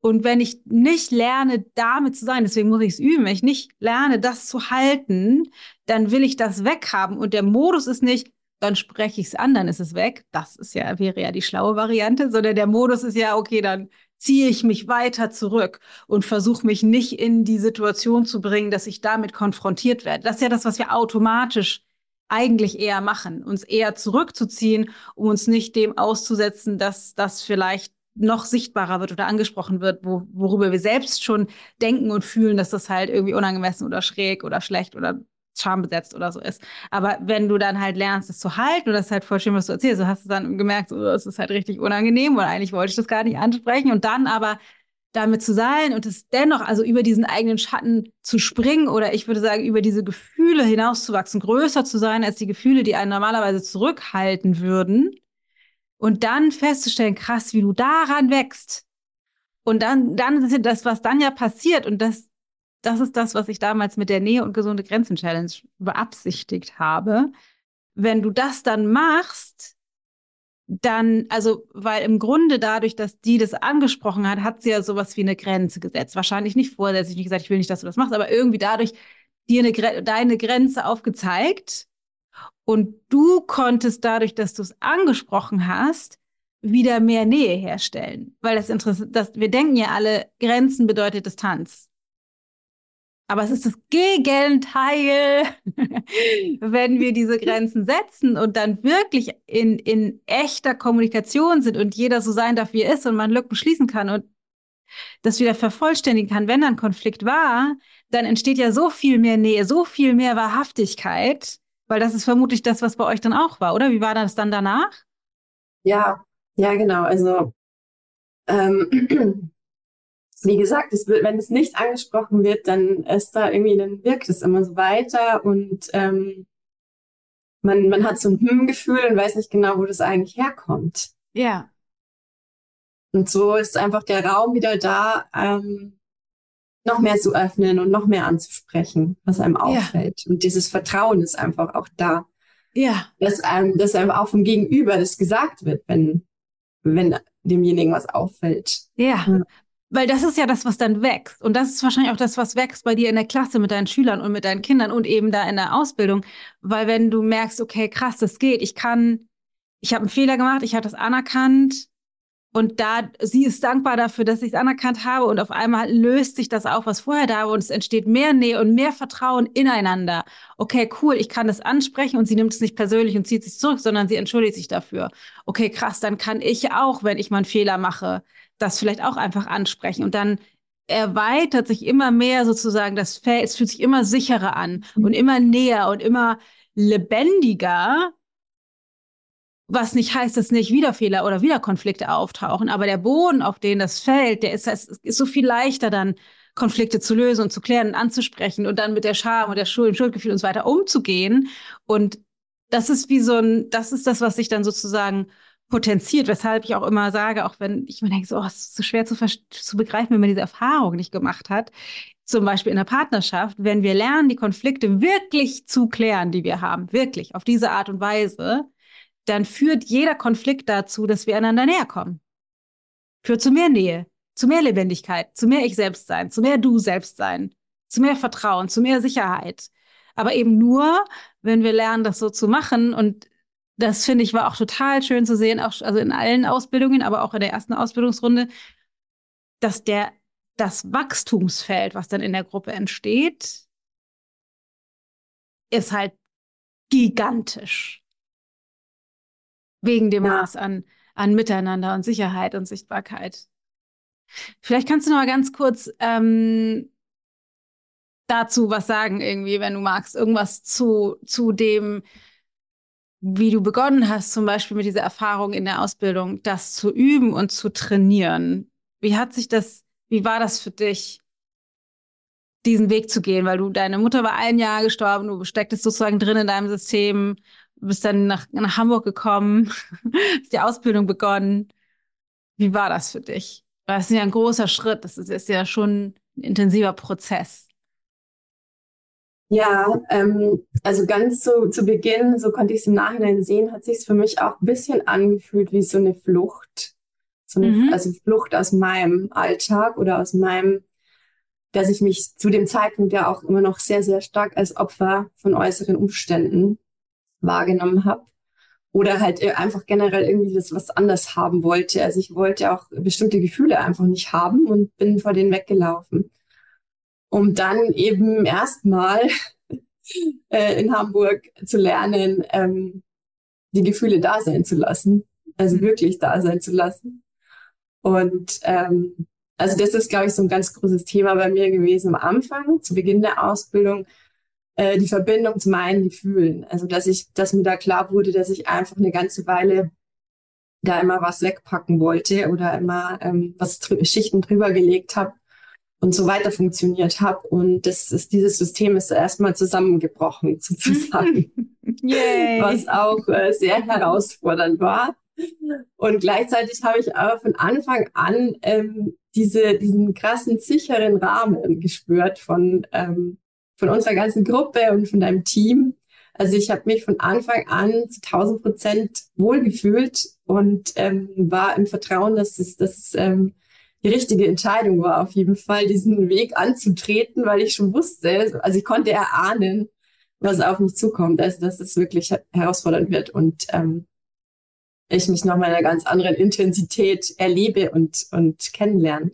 Und wenn ich nicht lerne, damit zu sein, deswegen muss ich es üben, wenn ich nicht lerne, das zu halten, dann will ich das weghaben. Und der Modus ist nicht, dann spreche ich es an, dann ist es weg. Das ist ja, wäre ja die schlaue Variante, sondern der Modus ist ja, okay, dann ziehe ich mich weiter zurück und versuche mich nicht in die Situation zu bringen, dass ich damit konfrontiert werde. Das ist ja das, was wir automatisch eigentlich eher machen, uns eher zurückzuziehen, um uns nicht dem auszusetzen, dass das vielleicht noch sichtbarer wird oder angesprochen wird, wo, worüber wir selbst schon denken und fühlen, dass das halt irgendwie unangemessen oder schräg oder schlecht oder schambesetzt oder so ist. Aber wenn du dann halt lernst, es zu halten, und das ist halt voll schön, was du erzählst, so hast du dann gemerkt, so, es ist halt richtig unangenehm und eigentlich wollte ich das gar nicht ansprechen und dann aber damit zu sein und es dennoch, also über diesen eigenen Schatten zu springen oder ich würde sagen, über diese Gefühle hinauszuwachsen, größer zu sein als die Gefühle, die einen normalerweise zurückhalten würden. Und dann festzustellen, krass, wie du daran wächst. Und dann, dann ist das, was dann ja passiert. Und das, das ist das, was ich damals mit der Nähe und gesunde Grenzen Challenge beabsichtigt habe. Wenn du das dann machst, dann, also, weil im Grunde dadurch, dass die das angesprochen hat, hat sie ja sowas wie eine Grenze gesetzt. Wahrscheinlich nicht vorsätzlich, nicht gesagt, ich will nicht, dass du das machst, aber irgendwie dadurch dir eine, deine Grenze aufgezeigt. Und du konntest dadurch, dass du es angesprochen hast, wieder mehr Nähe herstellen. Weil das interessant, das, wir denken ja alle, Grenzen bedeutet Distanz. Aber es ist das Gegenteil, wenn wir diese Grenzen setzen und dann wirklich in, in echter Kommunikation sind und jeder so sein darf, wie er ist und man Lücken schließen kann und das wieder vervollständigen kann, wenn dann Konflikt war, dann entsteht ja so viel mehr Nähe, so viel mehr Wahrhaftigkeit, weil das ist vermutlich das, was bei euch dann auch war, oder? Wie war das dann danach? Ja, ja, genau. Also, ähm, wie gesagt, es wird, wenn es nicht angesprochen wird, dann ist da irgendwie, dann wirkt es immer so weiter und ähm, man, man hat so ein Hm-Gefühl und weiß nicht genau, wo das eigentlich herkommt. Ja. Und so ist einfach der Raum wieder da, ähm, noch mehr zu öffnen und noch mehr anzusprechen, was einem auffällt. Und dieses Vertrauen ist einfach auch da, Ja. dass einem, dass einem auch vom Gegenüber das gesagt wird, wenn, wenn demjenigen was auffällt. Ja. Ja. Weil das ist ja das, was dann wächst. Und das ist wahrscheinlich auch das, was wächst bei dir in der Klasse mit deinen Schülern und mit deinen Kindern und eben da in der Ausbildung. Weil wenn du merkst, okay, krass, das geht, ich kann, ich habe einen Fehler gemacht, ich habe das anerkannt und da, sie ist dankbar dafür, dass ich es anerkannt habe und auf einmal löst sich das auf, was vorher da war und es entsteht mehr Nähe und mehr Vertrauen ineinander. Okay, cool, ich kann das ansprechen und sie nimmt es nicht persönlich und zieht sich zurück, sondern sie entschuldigt sich dafür. Okay, krass, dann kann ich auch, wenn ich mal einen Fehler mache, das vielleicht auch einfach ansprechen und dann erweitert sich immer mehr sozusagen das Feld, es fühlt sich immer sicherer an mhm. und immer näher und immer lebendiger, was nicht heißt, dass nicht wieder Fehler oder wieder Konflikte auftauchen, aber der Boden, auf den das fällt, der ist, ist so viel leichter dann Konflikte zu lösen und zu klären und anzusprechen und dann mit der Scham und der Schuld, dem Schuldgefühl und so weiter umzugehen. Und das ist wie so ein, das ist das, was sich dann sozusagen potenziert, weshalb ich auch immer sage, auch wenn ich mir denke, so, oh, es ist so schwer zu, zu begreifen, wenn man diese Erfahrung nicht gemacht hat, zum Beispiel in der Partnerschaft, wenn wir lernen, die Konflikte wirklich zu klären, die wir haben, wirklich auf diese Art und Weise, dann führt jeder Konflikt dazu, dass wir einander näher kommen. Führt zu mehr Nähe, zu mehr Lebendigkeit, zu mehr Ich selbst sein, zu mehr Du selbst sein, zu mehr Vertrauen, zu mehr Sicherheit. Aber eben nur, wenn wir lernen, das so zu machen. Und das finde ich war auch total schön zu sehen, auch also in allen Ausbildungen, aber auch in der ersten Ausbildungsrunde, dass der das Wachstumsfeld, was dann in der Gruppe entsteht, ist halt gigantisch. Wegen dem ja. Maß an, an Miteinander und Sicherheit und Sichtbarkeit. Vielleicht kannst du noch mal ganz kurz ähm, dazu was sagen, irgendwie, wenn du magst, irgendwas zu, zu dem, wie du begonnen hast, zum Beispiel mit dieser Erfahrung in der Ausbildung, das zu üben und zu trainieren. Wie hat sich das, wie war das für dich, diesen Weg zu gehen? Weil du, deine Mutter war ein Jahr gestorben, du stecktest sozusagen drin in deinem System, bist dann nach, nach Hamburg gekommen, hast die Ausbildung begonnen. Wie war das für dich? Das ist ja ein großer Schritt. Das ist, ist ja schon ein intensiver Prozess. Ja, ähm, also ganz zu, zu Beginn, so konnte ich es im Nachhinein sehen, hat sich es für mich auch ein bisschen angefühlt wie so eine Flucht. So eine, mhm. also Flucht aus meinem Alltag oder aus meinem, dass ich mich zu dem Zeitpunkt ja auch immer noch sehr, sehr stark als Opfer von äußeren Umständen wahrgenommen habe. Oder halt einfach generell irgendwie das was anders haben wollte. Also ich wollte auch bestimmte Gefühle einfach nicht haben und bin vor denen weggelaufen. Um dann eben erstmal äh, in Hamburg zu lernen, ähm, die Gefühle da sein zu lassen. Also mhm. wirklich da sein zu lassen. Und ähm, also das ist, glaube ich, so ein ganz großes Thema bei mir gewesen am Anfang, zu Beginn der Ausbildung, äh, die Verbindung zu meinen Gefühlen. Also dass ich, dass mir da klar wurde, dass ich einfach eine ganze Weile da immer was wegpacken wollte oder immer ähm, was drü Schichten drüber gelegt habe und so weiter funktioniert habe. Und das ist, dieses System ist erstmal zusammengebrochen, sozusagen. was auch äh, sehr herausfordernd war. Und gleichzeitig habe ich aber von Anfang an ähm, diese, diesen krassen, sicheren Rahmen gespürt von, ähm, von unserer ganzen Gruppe und von deinem Team. Also ich habe mich von Anfang an zu 1000 Prozent wohlgefühlt und ähm, war im Vertrauen, dass es, dass es ähm, die richtige Entscheidung war, auf jeden Fall diesen Weg anzutreten, weil ich schon wusste, also ich konnte erahnen, was auf mich zukommt, also dass es wirklich herausfordernd wird und ähm, ich mich noch mal in einer ganz anderen Intensität erlebe und, und kennenlerne.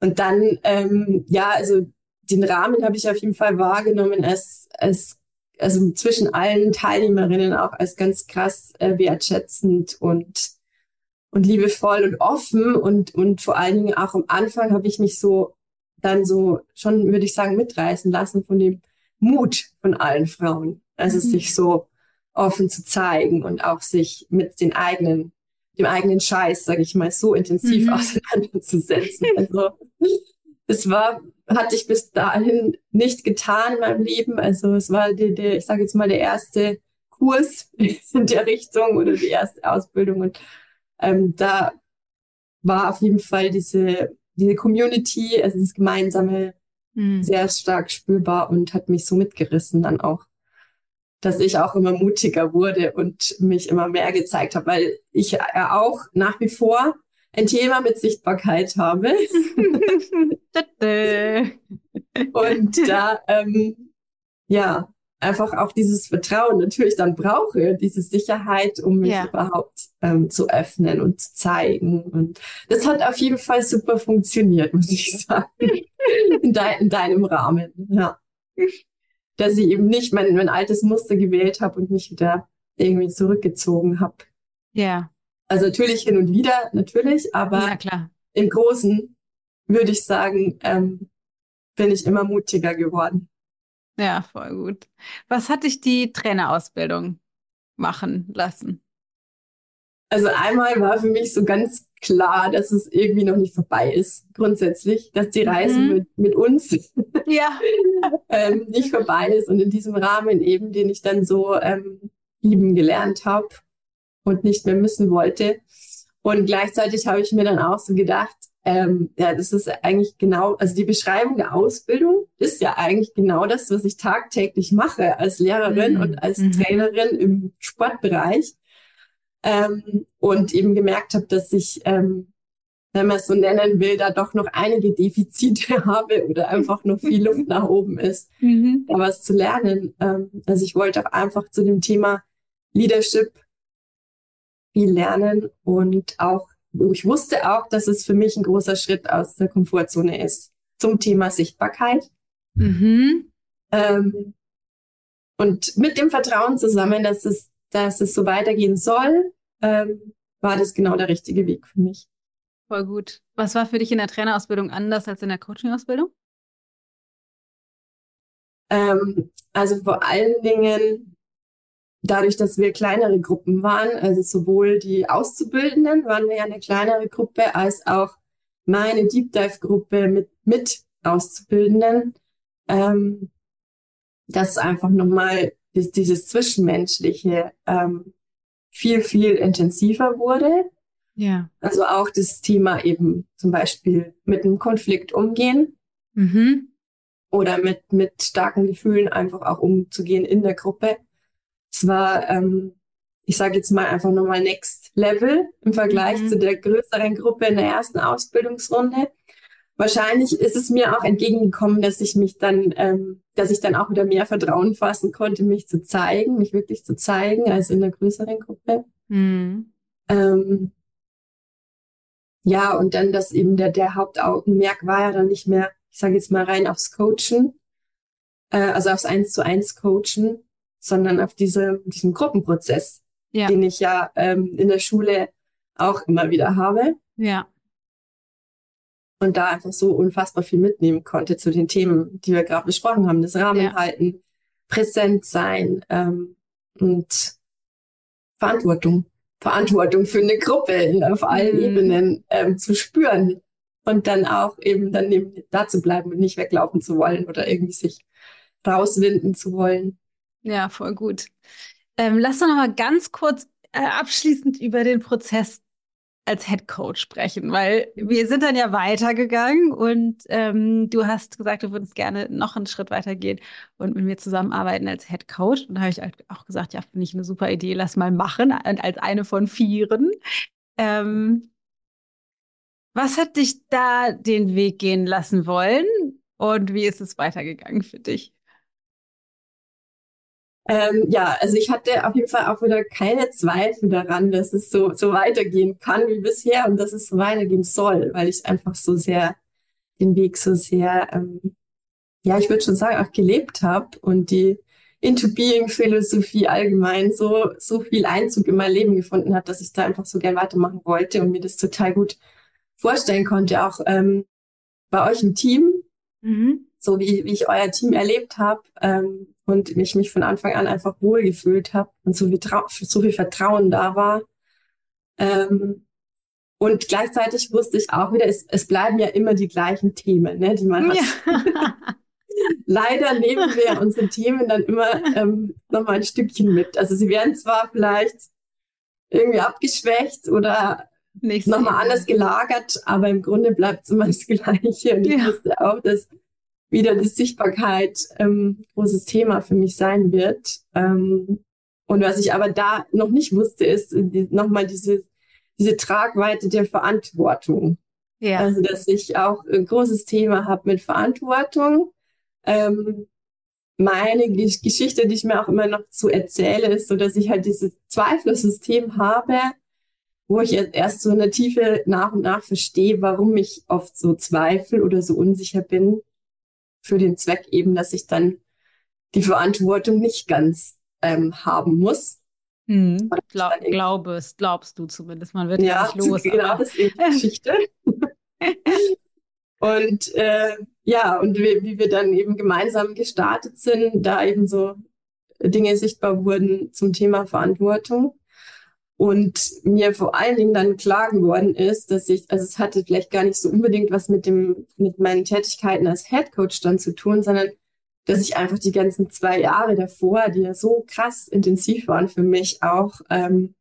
Und dann, ähm, ja, also den Rahmen habe ich auf jeden Fall wahrgenommen als, als also zwischen allen Teilnehmerinnen auch als ganz krass äh, wertschätzend und und liebevoll und offen und und vor allen Dingen auch am Anfang habe ich mich so dann so schon würde ich sagen mitreißen lassen von dem Mut von allen Frauen, also mhm. sich so offen zu zeigen und auch sich mit den eigenen dem eigenen Scheiß, sage ich mal, so intensiv mhm. auseinanderzusetzen. Also es war, hatte ich bis dahin nicht getan in meinem Leben. Also es war der, der ich sage jetzt mal, der erste Kurs in der Richtung oder die erste Ausbildung. Und ähm, da war auf jeden Fall diese, diese Community, also das Gemeinsame, mhm. sehr stark spürbar und hat mich so mitgerissen dann auch, dass ich auch immer mutiger wurde und mich immer mehr gezeigt habe, weil ich ja auch nach wie vor ein Thema mit Sichtbarkeit habe. und da, ähm, ja, einfach auch dieses Vertrauen natürlich dann brauche, diese Sicherheit, um mich ja. überhaupt ähm, zu öffnen und zu zeigen. Und das hat auf jeden Fall super funktioniert, muss ich sagen, in, de in deinem Rahmen. Ja. Dass ich eben nicht mein, mein altes Muster gewählt habe und mich wieder irgendwie zurückgezogen habe. Ja. Also natürlich hin und wieder, natürlich, aber im Großen würde ich sagen, ähm, bin ich immer mutiger geworden. Ja, voll gut. Was hat dich die Trainerausbildung machen lassen? Also einmal war für mich so ganz klar, dass es irgendwie noch nicht vorbei ist, grundsätzlich, dass die Reise mhm. mit, mit uns ja. ähm, nicht vorbei ist und in diesem Rahmen eben, den ich dann so ähm, lieben gelernt habe und nicht mehr müssen wollte. Und gleichzeitig habe ich mir dann auch so gedacht, ähm, ja, das ist eigentlich genau, also die Beschreibung der Ausbildung ist ja eigentlich genau das, was ich tagtäglich mache als Lehrerin mhm. und als mhm. Trainerin im Sportbereich ähm, und eben gemerkt habe, dass ich, ähm, wenn man es so nennen will, da doch noch einige Defizite habe oder einfach noch viel Luft nach oben ist, mhm. da was zu lernen. Ähm, also ich wollte auch einfach zu dem Thema Leadership viel lernen und auch, ich wusste auch, dass es für mich ein großer Schritt aus der Komfortzone ist zum Thema Sichtbarkeit. Mhm. Ähm, und mit dem Vertrauen zusammen, dass es dass es so weitergehen soll, ähm, war das genau der richtige Weg für mich. Voll gut. Was war für dich in der Trainerausbildung anders als in der Coachingausbildung? Ähm, also vor allen Dingen dadurch, dass wir kleinere Gruppen waren, also sowohl die Auszubildenden waren wir ja eine kleinere Gruppe, als auch meine Deep Dive Gruppe mit, mit Auszubildenden, ähm, das einfach nochmal dieses Zwischenmenschliche ähm, viel, viel intensiver wurde. Ja. Also auch das Thema eben zum Beispiel mit einem Konflikt umgehen. Mhm. Oder mit, mit starken Gefühlen einfach auch umzugehen in der Gruppe. Es war, ähm, ich sage jetzt mal einfach nochmal Next Level im Vergleich mhm. zu der größeren Gruppe in der ersten Ausbildungsrunde wahrscheinlich ist es mir auch entgegengekommen, dass ich mich dann, ähm, dass ich dann auch wieder mehr Vertrauen fassen konnte, mich zu zeigen, mich wirklich zu zeigen, als in der größeren Gruppe. Mhm. Ähm, ja, und dann das eben der, der Hauptaugenmerk war ja dann nicht mehr, ich sage jetzt mal rein aufs Coachen, äh, also aufs Eins zu eins Coachen, sondern auf diese, diesen Gruppenprozess, ja. den ich ja ähm, in der Schule auch immer wieder habe. Ja und da einfach so unfassbar viel mitnehmen konnte zu den Themen, die wir gerade besprochen haben. Das Rahmenhalten, ja. präsent sein ähm, und Verantwortung. Verantwortung für eine Gruppe auf allen mhm. Ebenen ähm, zu spüren und dann auch eben dann eben da zu bleiben und nicht weglaufen zu wollen oder irgendwie sich rauswinden zu wollen. Ja, voll gut. Ähm, lass doch noch mal ganz kurz äh, abschließend über den Prozess als Head Coach sprechen, weil wir sind dann ja weitergegangen und ähm, du hast gesagt, du würdest gerne noch einen Schritt weitergehen und mit mir zusammenarbeiten als Head Coach. Und da habe ich halt auch gesagt, ja, finde ich eine super Idee, lass mal machen, als eine von vieren. Ähm, was hat dich da den Weg gehen lassen wollen und wie ist es weitergegangen für dich? Ähm, ja, also ich hatte auf jeden Fall auch wieder keine Zweifel daran, dass es so, so weitergehen kann wie bisher und dass es so weitergehen soll, weil ich einfach so sehr den Weg so sehr, ähm, ja, ich würde schon sagen, auch gelebt habe und die Into-Being-Philosophie allgemein so, so viel Einzug in mein Leben gefunden hat, dass ich da einfach so gern weitermachen wollte und mir das total gut vorstellen konnte, auch ähm, bei euch im Team, mhm. So wie, wie ich euer Team erlebt habe. Ähm, und ich mich von Anfang an einfach wohl gefühlt habe und so viel, so viel Vertrauen da war. Ähm, und gleichzeitig wusste ich auch wieder, es, es bleiben ja immer die gleichen Themen, ne, die man hat. Ja. Leider nehmen wir unsere Themen dann immer ähm, nochmal ein Stückchen mit. Also sie werden zwar vielleicht irgendwie abgeschwächt oder nochmal anders gelagert, aber im Grunde bleibt es immer das Gleiche. Und ich ja. wusste auch, dass wieder die Sichtbarkeit ähm, großes Thema für mich sein wird. Ähm, und was ich aber da noch nicht wusste, ist die, nochmal diese, diese Tragweite der Verantwortung. Ja. Also, dass ich auch ein großes Thema habe mit Verantwortung. Ähm, meine Geschichte, die ich mir auch immer noch zu erzähle, ist so, dass ich halt dieses Zweifelsystem habe, wo ich erst so in der Tiefe nach und nach verstehe, warum ich oft so zweifle oder so unsicher bin für den Zweck eben, dass ich dann die Verantwortung nicht ganz ähm, haben muss. Hm, glaub, glaube es, glaubst du zumindest. Man wird ja, nicht los. Genau, das ist die Geschichte. Und äh, ja, und wie, wie wir dann eben gemeinsam gestartet sind, da eben so Dinge sichtbar wurden zum Thema Verantwortung. Und mir vor allen Dingen dann klar geworden ist, dass ich, also es hatte vielleicht gar nicht so unbedingt was mit dem, mit meinen Tätigkeiten als Head Coach dann zu tun, sondern dass ich einfach die ganzen zwei Jahre davor, die ja so krass intensiv waren für mich auch, ähm,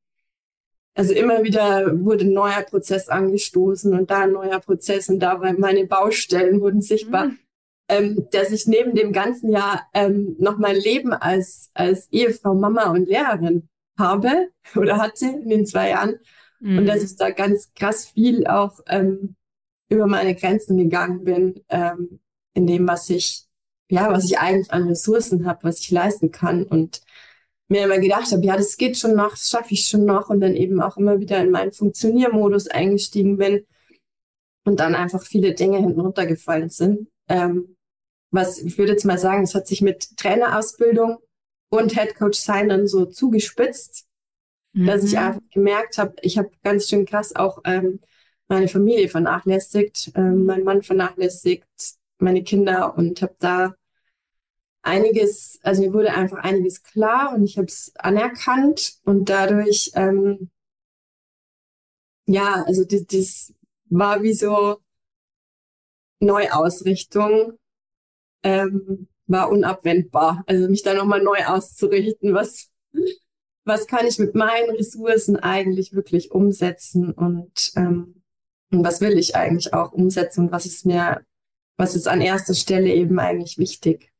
also immer wieder wurde ein neuer Prozess angestoßen und da ein neuer Prozess und da meine Baustellen wurden sichtbar. Mhm. Ähm, dass ich neben dem ganzen Jahr ähm, noch mein Leben als, als Ehefrau, Mama und Lehrerin habe oder hatte in den zwei Jahren. Mhm. Und dass ich da ganz krass viel auch ähm, über meine Grenzen gegangen bin, ähm, in dem, was ich, ja, was ich eigentlich an Ressourcen habe, was ich leisten kann. Und mir immer gedacht habe, ja, das geht schon noch, das schaffe ich schon noch. Und dann eben auch immer wieder in meinen Funktioniermodus eingestiegen bin und dann einfach viele Dinge hinten runtergefallen sind. Ähm, was ich würde jetzt mal sagen, es hat sich mit Trainerausbildung und Headcoach sein dann so zugespitzt, mhm. dass ich mhm. einfach gemerkt habe, ich habe ganz schön krass auch ähm, meine Familie vernachlässigt, ähm, mein Mann vernachlässigt, meine Kinder und habe da einiges, also mir wurde einfach einiges klar und ich habe es anerkannt und dadurch, ähm, ja, also das, das war wie so Neuausrichtung, ähm, war unabwendbar. Also mich da nochmal neu auszurichten, was, was kann ich mit meinen Ressourcen eigentlich wirklich umsetzen und, ähm, und was will ich eigentlich auch umsetzen und was ist mir, was ist an erster Stelle eben eigentlich wichtig.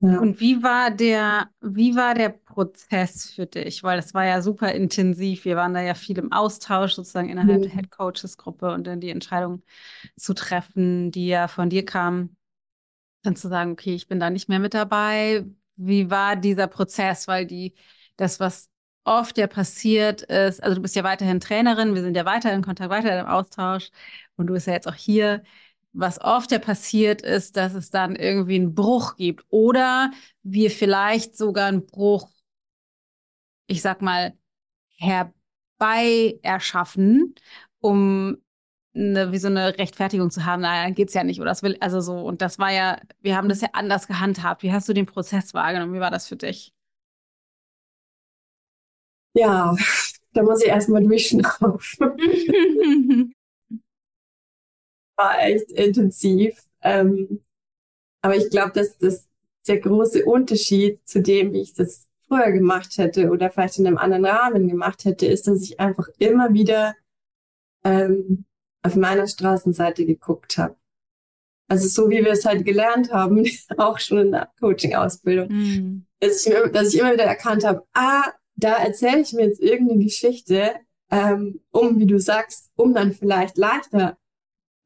Ja. Und wie war der, wie war der Prozess für dich? Weil das war ja super intensiv. Wir waren da ja viel im Austausch sozusagen innerhalb mhm. der Head Coaches Gruppe und dann die Entscheidung zu treffen, die ja von dir kam, dann zu sagen, okay, ich bin da nicht mehr mit dabei. Wie war dieser Prozess? Weil die, das, was oft ja passiert ist, also du bist ja weiterhin Trainerin, wir sind ja weiter in Kontakt, weiter im Austausch und du bist ja jetzt auch hier was oft ja passiert ist, dass es dann irgendwie einen Bruch gibt oder wir vielleicht sogar einen Bruch, ich sag mal, herbei erschaffen, um eine, wie so eine Rechtfertigung zu haben, naja, geht's ja nicht, oder das will, also so, und das war ja, wir haben das ja anders gehandhabt. Wie hast du den Prozess wahrgenommen? Wie war das für dich? Ja, da muss ich erstmal durchschnaufen. war echt intensiv. Ähm, aber ich glaube, dass das der große Unterschied zu dem, wie ich das früher gemacht hätte oder vielleicht in einem anderen Rahmen gemacht hätte, ist, dass ich einfach immer wieder ähm, auf meiner Straßenseite geguckt habe. Also so wie wir es halt gelernt haben, auch schon in der Coaching-Ausbildung, mhm. dass, ich, dass ich immer wieder erkannt habe, ah, da erzähle ich mir jetzt irgendeine Geschichte, ähm, um, wie du sagst, um dann vielleicht leichter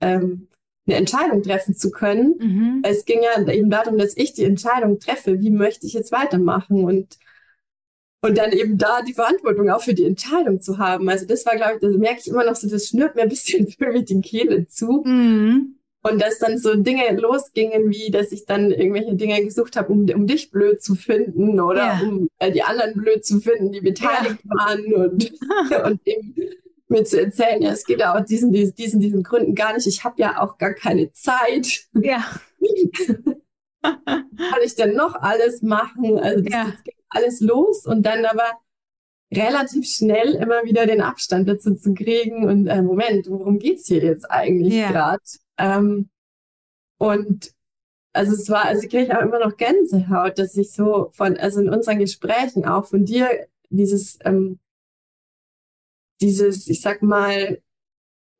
ähm, eine Entscheidung treffen zu können. Mhm. Es ging ja eben darum, dass ich die Entscheidung treffe, wie möchte ich jetzt weitermachen und und dann eben da die Verantwortung auch für die Entscheidung zu haben. Also das war, glaube ich, das merke ich immer noch so, das schnürt mir ein bisschen für mich die Kehle zu. Mhm. Und dass dann so Dinge losgingen, wie dass ich dann irgendwelche Dinge gesucht habe, um, um dich blöd zu finden oder ja. um äh, die anderen blöd zu finden, die beteiligt ja. waren und, und eben mir zu erzählen, ja, es geht ja auch diesen, diesen, diesen, diesen Gründen gar nicht. Ich habe ja auch gar keine Zeit. Ja. Kann ich denn noch alles machen? Also das, ja. das geht alles los und dann aber relativ schnell immer wieder den Abstand dazu zu kriegen und äh, Moment, worum geht's hier jetzt eigentlich ja. gerade? Ähm, und also es war, also ich kriege auch immer noch Gänsehaut, dass ich so von, also in unseren Gesprächen auch von dir dieses ähm, dieses, ich sag mal,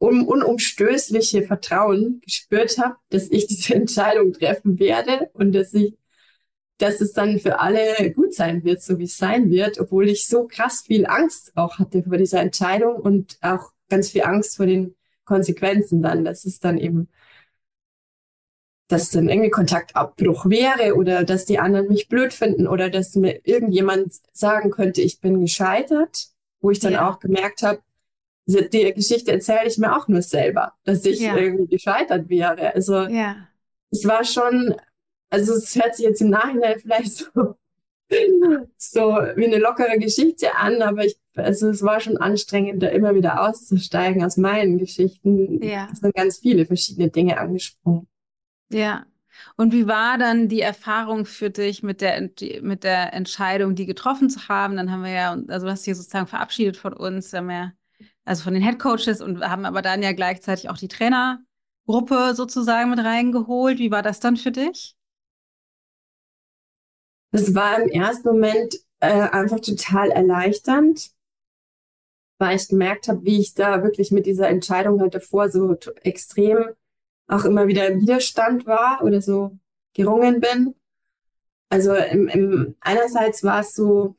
un unumstößliche Vertrauen gespürt habe, dass ich diese Entscheidung treffen werde und dass ich, dass es dann für alle gut sein wird, so wie es sein wird, obwohl ich so krass viel Angst auch hatte vor dieser Entscheidung und auch ganz viel Angst vor den Konsequenzen dann, dass es dann eben, dass dann irgendwie Kontaktabbruch wäre oder dass die anderen mich blöd finden oder dass mir irgendjemand sagen könnte, ich bin gescheitert wo ich dann ja. auch gemerkt habe, die Geschichte erzähle ich mir auch nur selber, dass ich ja. irgendwie gescheitert wäre. Also ja. es war schon, also es hört sich jetzt im Nachhinein vielleicht so, so wie eine lockere Geschichte an, aber ich Also es war schon anstrengend, da immer wieder auszusteigen aus meinen Geschichten. Ja. Es sind ganz viele verschiedene Dinge angesprungen. Ja. Und wie war dann die Erfahrung für dich mit der, mit der Entscheidung, die getroffen zu haben? Dann haben wir ja, also du hast dich sozusagen verabschiedet von uns, haben wir, also von den Head Coaches und haben aber dann ja gleichzeitig auch die Trainergruppe sozusagen mit reingeholt. Wie war das dann für dich? Das war im ersten Moment äh, einfach total erleichternd, weil ich gemerkt habe, wie ich da wirklich mit dieser Entscheidung halt davor so extrem auch immer wieder im Widerstand war oder so gerungen bin. Also im, im einerseits war es so,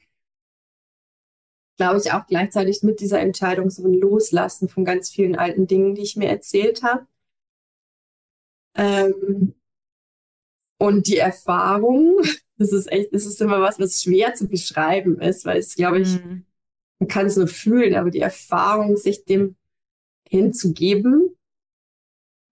glaube ich, auch gleichzeitig mit dieser Entscheidung so ein Loslassen von ganz vielen alten Dingen, die ich mir erzählt habe. Ähm, und die Erfahrung, das ist echt, das ist immer was, was schwer zu beschreiben ist, weil es, glaube ich, mhm. man kann es nur fühlen, aber die Erfahrung, sich dem hinzugeben,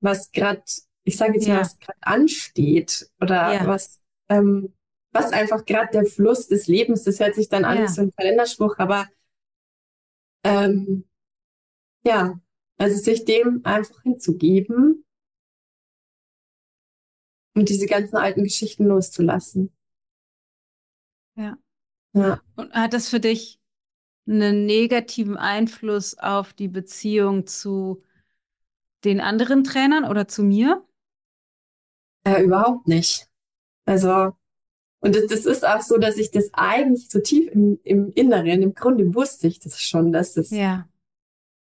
was gerade, ich sage jetzt ja. mal, was gerade ansteht oder ja. was, ähm, was einfach gerade der Fluss des Lebens, das hört sich dann an ja. wie so ein Kalenderspruch, aber ähm, ja, also sich dem einfach hinzugeben und diese ganzen alten Geschichten loszulassen. Ja. ja. Und hat das für dich einen negativen Einfluss auf die Beziehung zu den anderen Trainern oder zu mir? Äh, überhaupt nicht. Also, und das, das, ist auch so, dass ich das eigentlich so tief im, im Inneren, im Grunde wusste ich das schon, dass das, ja.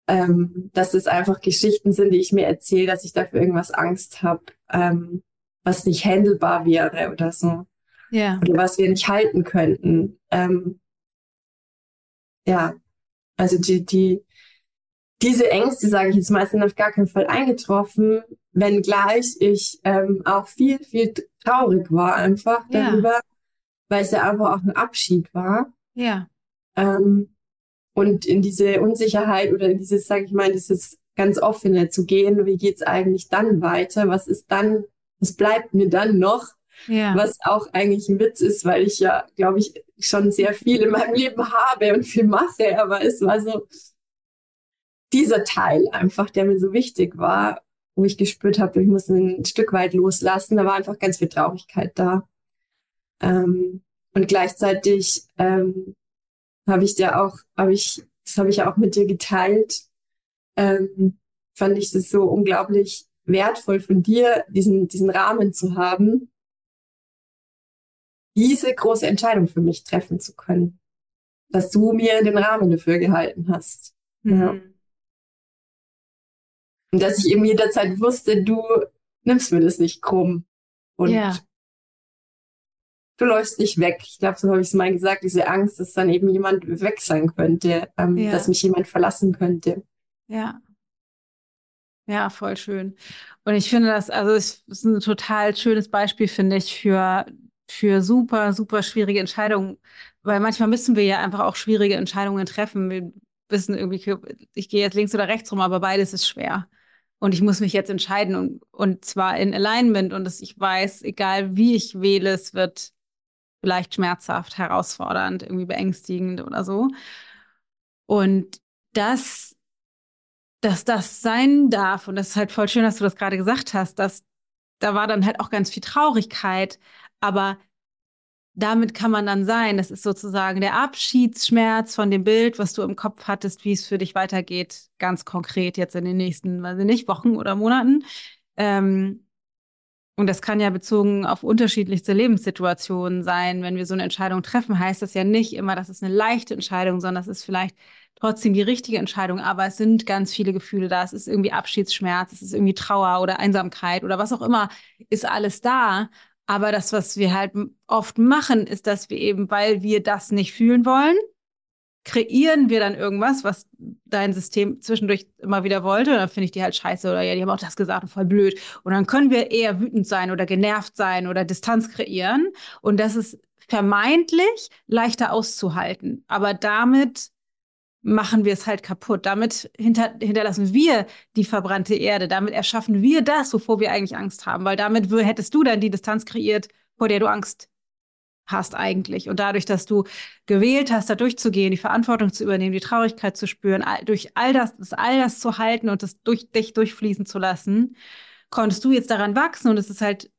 ähm, dass es einfach Geschichten sind, die ich mir erzähle, dass ich dafür irgendwas Angst habe, ähm, was nicht handelbar wäre oder so. Ja. Oder was wir nicht halten könnten. Ähm, ja, also die, die, diese Ängste, sage ich jetzt mal, sind auf gar keinen Fall eingetroffen, wenngleich ich ähm, auch viel, viel traurig war einfach ja. darüber, weil es ja einfach auch ein Abschied war. Ja. Ähm, und in diese Unsicherheit oder in dieses, sage ich mal, dieses ganz offene zu gehen, wie geht's eigentlich dann weiter? Was ist dann, was bleibt mir dann noch? Ja. Was auch eigentlich ein Witz ist, weil ich ja, glaube ich, schon sehr viel in meinem Leben habe und viel mache, aber es war so, dieser Teil einfach, der mir so wichtig war, wo ich gespürt habe, ich muss ein Stück weit loslassen, da war einfach ganz viel Traurigkeit da. Ähm, und gleichzeitig ähm, habe ich dir auch, habe ich, das habe ich ja auch mit dir geteilt, ähm, fand ich es so unglaublich wertvoll von dir, diesen, diesen Rahmen zu haben, diese große Entscheidung für mich treffen zu können. Dass du mir den Rahmen dafür gehalten hast. Mhm. Ja. Und dass ich eben jederzeit wusste, du nimmst mir das nicht krumm. Und ja. du läufst nicht weg. Ich glaube, so habe ich es mal gesagt, diese Angst, dass dann eben jemand weg sein könnte, ähm, ja. dass mich jemand verlassen könnte. Ja. Ja, voll schön. Und ich finde das, also es ist ein total schönes Beispiel, finde ich, für, für super, super schwierige Entscheidungen. Weil manchmal müssen wir ja einfach auch schwierige Entscheidungen treffen. Wir wissen irgendwie, ich gehe jetzt links oder rechts rum, aber beides ist schwer. Und ich muss mich jetzt entscheiden und, und zwar in Alignment und dass ich weiß, egal wie ich wähle, es wird vielleicht schmerzhaft, herausfordernd, irgendwie beängstigend oder so. Und das, dass das sein darf, und das ist halt voll schön, dass du das gerade gesagt hast, dass da war dann halt auch ganz viel Traurigkeit, aber damit kann man dann sein. Das ist sozusagen der Abschiedsschmerz von dem Bild, was du im Kopf hattest, wie es für dich weitergeht, ganz konkret jetzt in den nächsten, weiß ich nicht, Wochen oder Monaten. Ähm, und das kann ja bezogen auf unterschiedlichste Lebenssituationen sein. Wenn wir so eine Entscheidung treffen, heißt das ja nicht immer, dass es eine leichte Entscheidung, sondern es ist vielleicht trotzdem die richtige Entscheidung. Aber es sind ganz viele Gefühle da. Es ist irgendwie Abschiedsschmerz, es ist irgendwie Trauer oder Einsamkeit oder was auch immer, ist alles da. Aber das, was wir halt oft machen, ist, dass wir eben, weil wir das nicht fühlen wollen, kreieren wir dann irgendwas, was dein System zwischendurch immer wieder wollte. Und dann finde ich die halt scheiße oder ja, die haben auch das gesagt und voll blöd. Und dann können wir eher wütend sein oder genervt sein oder Distanz kreieren. Und das ist vermeintlich leichter auszuhalten. Aber damit machen wir es halt kaputt. Damit hinter, hinterlassen wir die verbrannte Erde. Damit erschaffen wir das, wovor wir eigentlich Angst haben. Weil damit hättest du dann die Distanz kreiert, vor der du Angst hast eigentlich. Und dadurch, dass du gewählt hast, da durchzugehen, die Verantwortung zu übernehmen, die Traurigkeit zu spüren, all, durch all das, das, all das zu halten und das durch dich durchfließen zu lassen, konntest du jetzt daran wachsen und es ist halt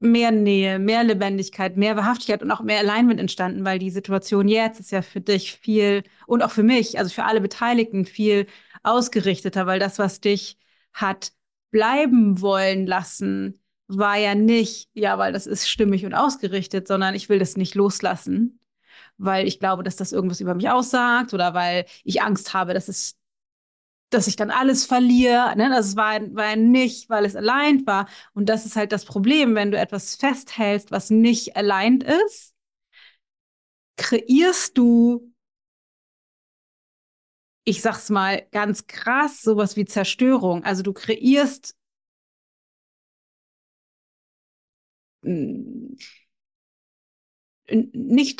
mehr Nähe, mehr Lebendigkeit, mehr Wahrhaftigkeit und auch mehr Alignment entstanden, weil die Situation jetzt ist ja für dich viel und auch für mich, also für alle Beteiligten viel ausgerichteter, weil das, was dich hat bleiben wollen lassen, war ja nicht, ja, weil das ist stimmig und ausgerichtet, sondern ich will das nicht loslassen, weil ich glaube, dass das irgendwas über mich aussagt oder weil ich Angst habe, dass es dass ich dann alles verliere. Ne? Das war, war nicht, weil es aligned war. Und das ist halt das Problem, wenn du etwas festhältst, was nicht aligned ist, kreierst du, ich sag's mal ganz krass, sowas wie Zerstörung. Also du kreierst nicht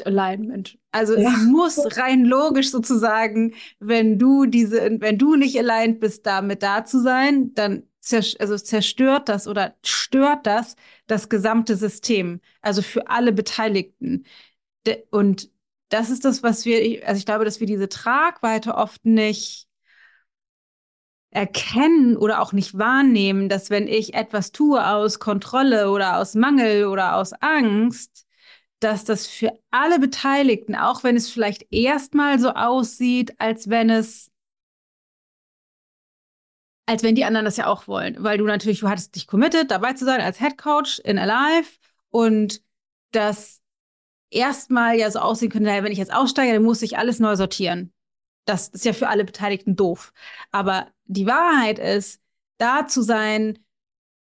Alignment. Also ja. es muss rein logisch sozusagen, wenn du diese, wenn du nicht aligned bist, damit da zu sein, dann also zerstört das oder stört das das gesamte System. Also für alle Beteiligten. Und das ist das, was wir, also ich glaube, dass wir diese Tragweite oft nicht erkennen oder auch nicht wahrnehmen, dass wenn ich etwas tue aus Kontrolle oder aus Mangel oder aus Angst, dass das für alle Beteiligten, auch wenn es vielleicht erstmal so aussieht, als wenn es als wenn die anderen das ja auch wollen, weil du natürlich, du hattest dich committed, dabei zu sein als Head Coach in Alive und das erstmal ja so aussehen könnte, wenn ich jetzt aussteige, dann muss ich alles neu sortieren. Das ist ja für alle Beteiligten doof. Aber die Wahrheit ist, da zu sein,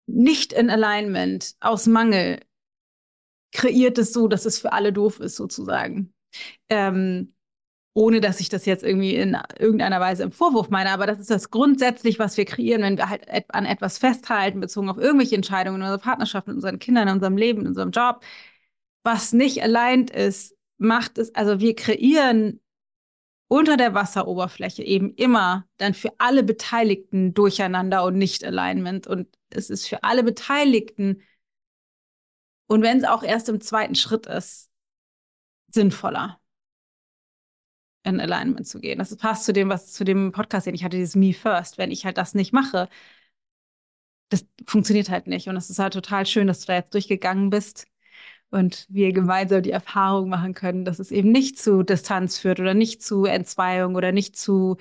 nicht in Alignment, aus Mangel, kreiert es so, dass es für alle doof ist, sozusagen. Ähm, ohne dass ich das jetzt irgendwie in irgendeiner Weise im Vorwurf meine, aber das ist das grundsätzlich, was wir kreieren, wenn wir halt an etwas festhalten, bezogen auf irgendwelche Entscheidungen in unserer Partnerschaft, mit unseren Kindern, in unserem Leben, in unserem Job, was nicht aligned ist, macht es, also wir kreieren unter der Wasseroberfläche eben immer dann für alle Beteiligten Durcheinander und Nicht-Alignment. Und es ist für alle Beteiligten und wenn es auch erst im zweiten Schritt ist, sinnvoller in Alignment zu gehen. Das passt zu dem, was zu dem Podcast, den ich hatte, dieses Me First. Wenn ich halt das nicht mache, das funktioniert halt nicht. Und es ist halt total schön, dass du da jetzt durchgegangen bist und wir gemeinsam die Erfahrung machen können, dass es eben nicht zu Distanz führt oder nicht zu Entzweiung oder nicht zu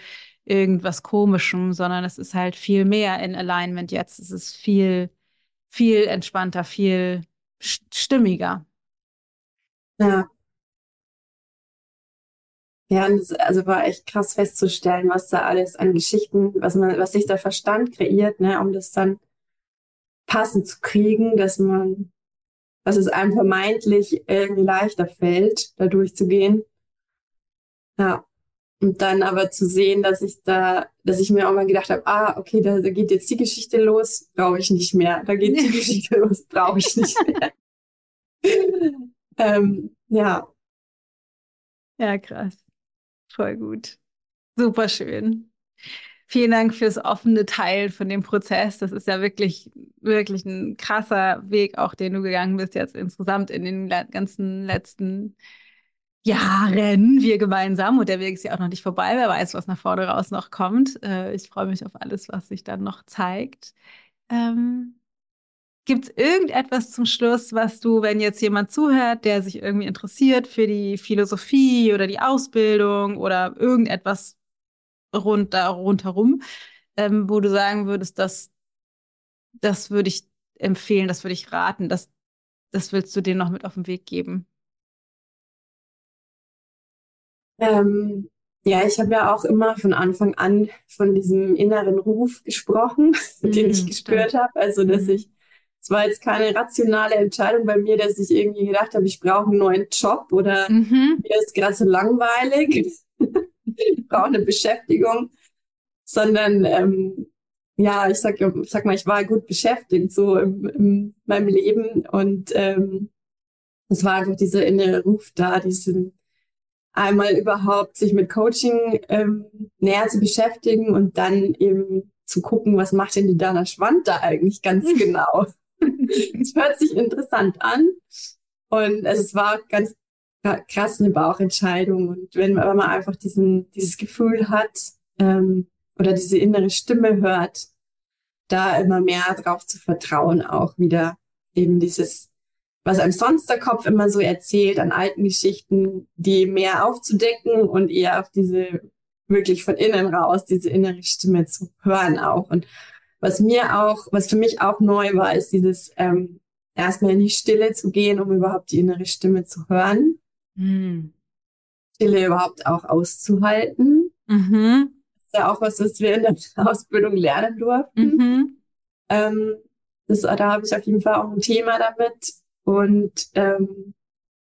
irgendwas Komischem, sondern es ist halt viel mehr in Alignment jetzt. Es ist viel, viel entspannter, viel stimmiger. Ja. Ja, und also war echt krass festzustellen, was da alles an Geschichten, was man, was sich der Verstand kreiert, ne, um das dann passend zu kriegen, dass man, dass es einem vermeintlich irgendwie leichter fällt, da durchzugehen. Ja. Und dann aber zu sehen, dass ich da, dass ich mir auch mal gedacht habe, ah, okay, da, da geht jetzt die Geschichte los, brauche ich nicht mehr. Da geht die Geschichte los, brauche ich nicht mehr. ähm, ja. Ja, krass. Voll gut. Super schön. Vielen Dank fürs offene Teilen von dem Prozess. Das ist ja wirklich, wirklich ein krasser Weg, auch den du gegangen bist jetzt insgesamt in den ganzen letzten Jahren wir gemeinsam und der Weg ist ja auch noch nicht vorbei. Wer weiß, was nach vorne raus noch kommt. Äh, ich freue mich auf alles, was sich dann noch zeigt. Ähm, Gibt es irgendetwas zum Schluss, was du, wenn jetzt jemand zuhört, der sich irgendwie interessiert für die Philosophie oder die Ausbildung oder irgendetwas rund da rundherum, ähm, wo du sagen würdest, dass das würde ich empfehlen, das würde ich raten, das, das willst du denen noch mit auf den Weg geben? Ähm, ja, ich habe ja auch immer von Anfang an von diesem inneren Ruf gesprochen, mhm, den ich gespürt habe. Also, dass mhm. ich, es war jetzt keine rationale Entscheidung bei mir, dass ich irgendwie gedacht habe, ich brauche einen neuen Job oder mhm. mir ist gerade so langweilig, ich brauche eine Beschäftigung, sondern ähm, ja, ich sag, sag mal, ich war gut beschäftigt so in, in meinem Leben und ähm, es war einfach dieser innere Ruf da, diesen einmal überhaupt sich mit Coaching ähm, näher zu beschäftigen und dann eben zu gucken, was macht denn die Dana Schwand da eigentlich ganz genau. Es hört sich interessant an und es war ganz krass eine Bauchentscheidung. Und wenn, wenn man einfach diesen, dieses Gefühl hat ähm, oder diese innere Stimme hört, da immer mehr drauf zu vertrauen, auch wieder eben dieses, was einem sonst der Kopf immer so erzählt, an alten Geschichten, die mehr aufzudecken und eher auf diese wirklich von innen raus, diese innere Stimme zu hören auch. Und was mir auch, was für mich auch neu war, ist dieses ähm, erstmal in die Stille zu gehen, um überhaupt die innere Stimme zu hören. Mhm. Stille überhaupt auch auszuhalten. Mhm. Das ist ja auch was, was wir in der Ausbildung lernen durften. Mhm. Ähm, das, da habe ich auf jeden Fall auch ein Thema damit. Und ähm,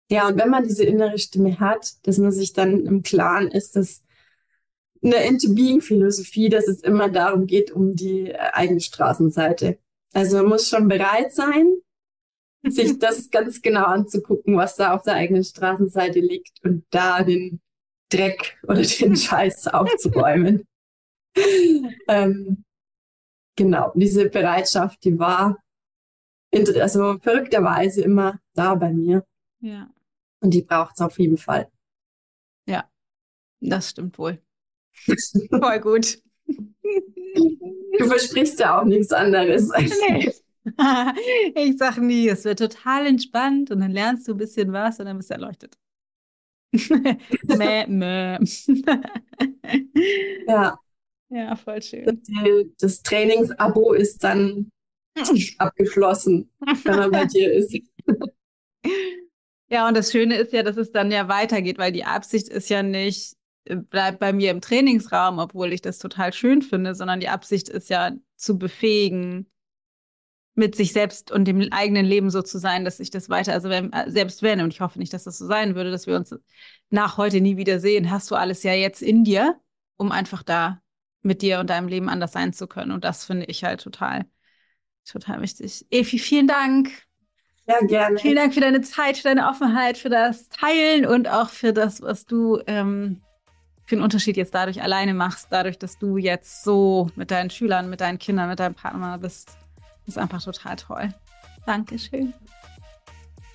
ja, und wenn man diese innere Stimme hat, dass man sich dann im Klaren ist, dass eine Into-Being-Philosophie, dass es immer darum geht, um die eigene Straßenseite. Also man muss schon bereit sein, sich das ganz genau anzugucken, was da auf der eigenen Straßenseite liegt und da den Dreck oder den Scheiß aufzuräumen. ähm, genau, diese Bereitschaft, die war also verrückterweise immer da bei mir. Ja. Und die braucht es auf jeden Fall. Ja, das stimmt wohl. Voll gut. Du versprichst ja auch nichts anderes. Nee. ich sag nie, es wird total entspannt und dann lernst du ein bisschen was und dann bist du erleuchtet. mäh, mäh. ja. Ja, voll schön. Das Trainingsabo ist dann abgeschlossen, wenn man bei dir ist. Ja, und das Schöne ist ja, dass es dann ja weitergeht, weil die Absicht ist ja nicht, äh, bleibt bei mir im Trainingsraum, obwohl ich das total schön finde, sondern die Absicht ist ja zu befähigen, mit sich selbst und dem eigenen Leben so zu sein, dass ich das weiter, also wenn, äh, selbst wenn, und ich hoffe nicht, dass das so sein würde, dass wir uns nach heute nie wieder sehen, hast du alles ja jetzt in dir, um einfach da mit dir und deinem Leben anders sein zu können. Und das finde ich halt total, total wichtig. Efi, vielen Dank. Ja, gerne. Vielen Dank für deine Zeit, für deine Offenheit, für das Teilen und auch für das, was du ähm, für einen Unterschied jetzt dadurch alleine machst, dadurch, dass du jetzt so mit deinen Schülern, mit deinen Kindern, mit deinem Partner bist ist einfach total toll. Dankeschön.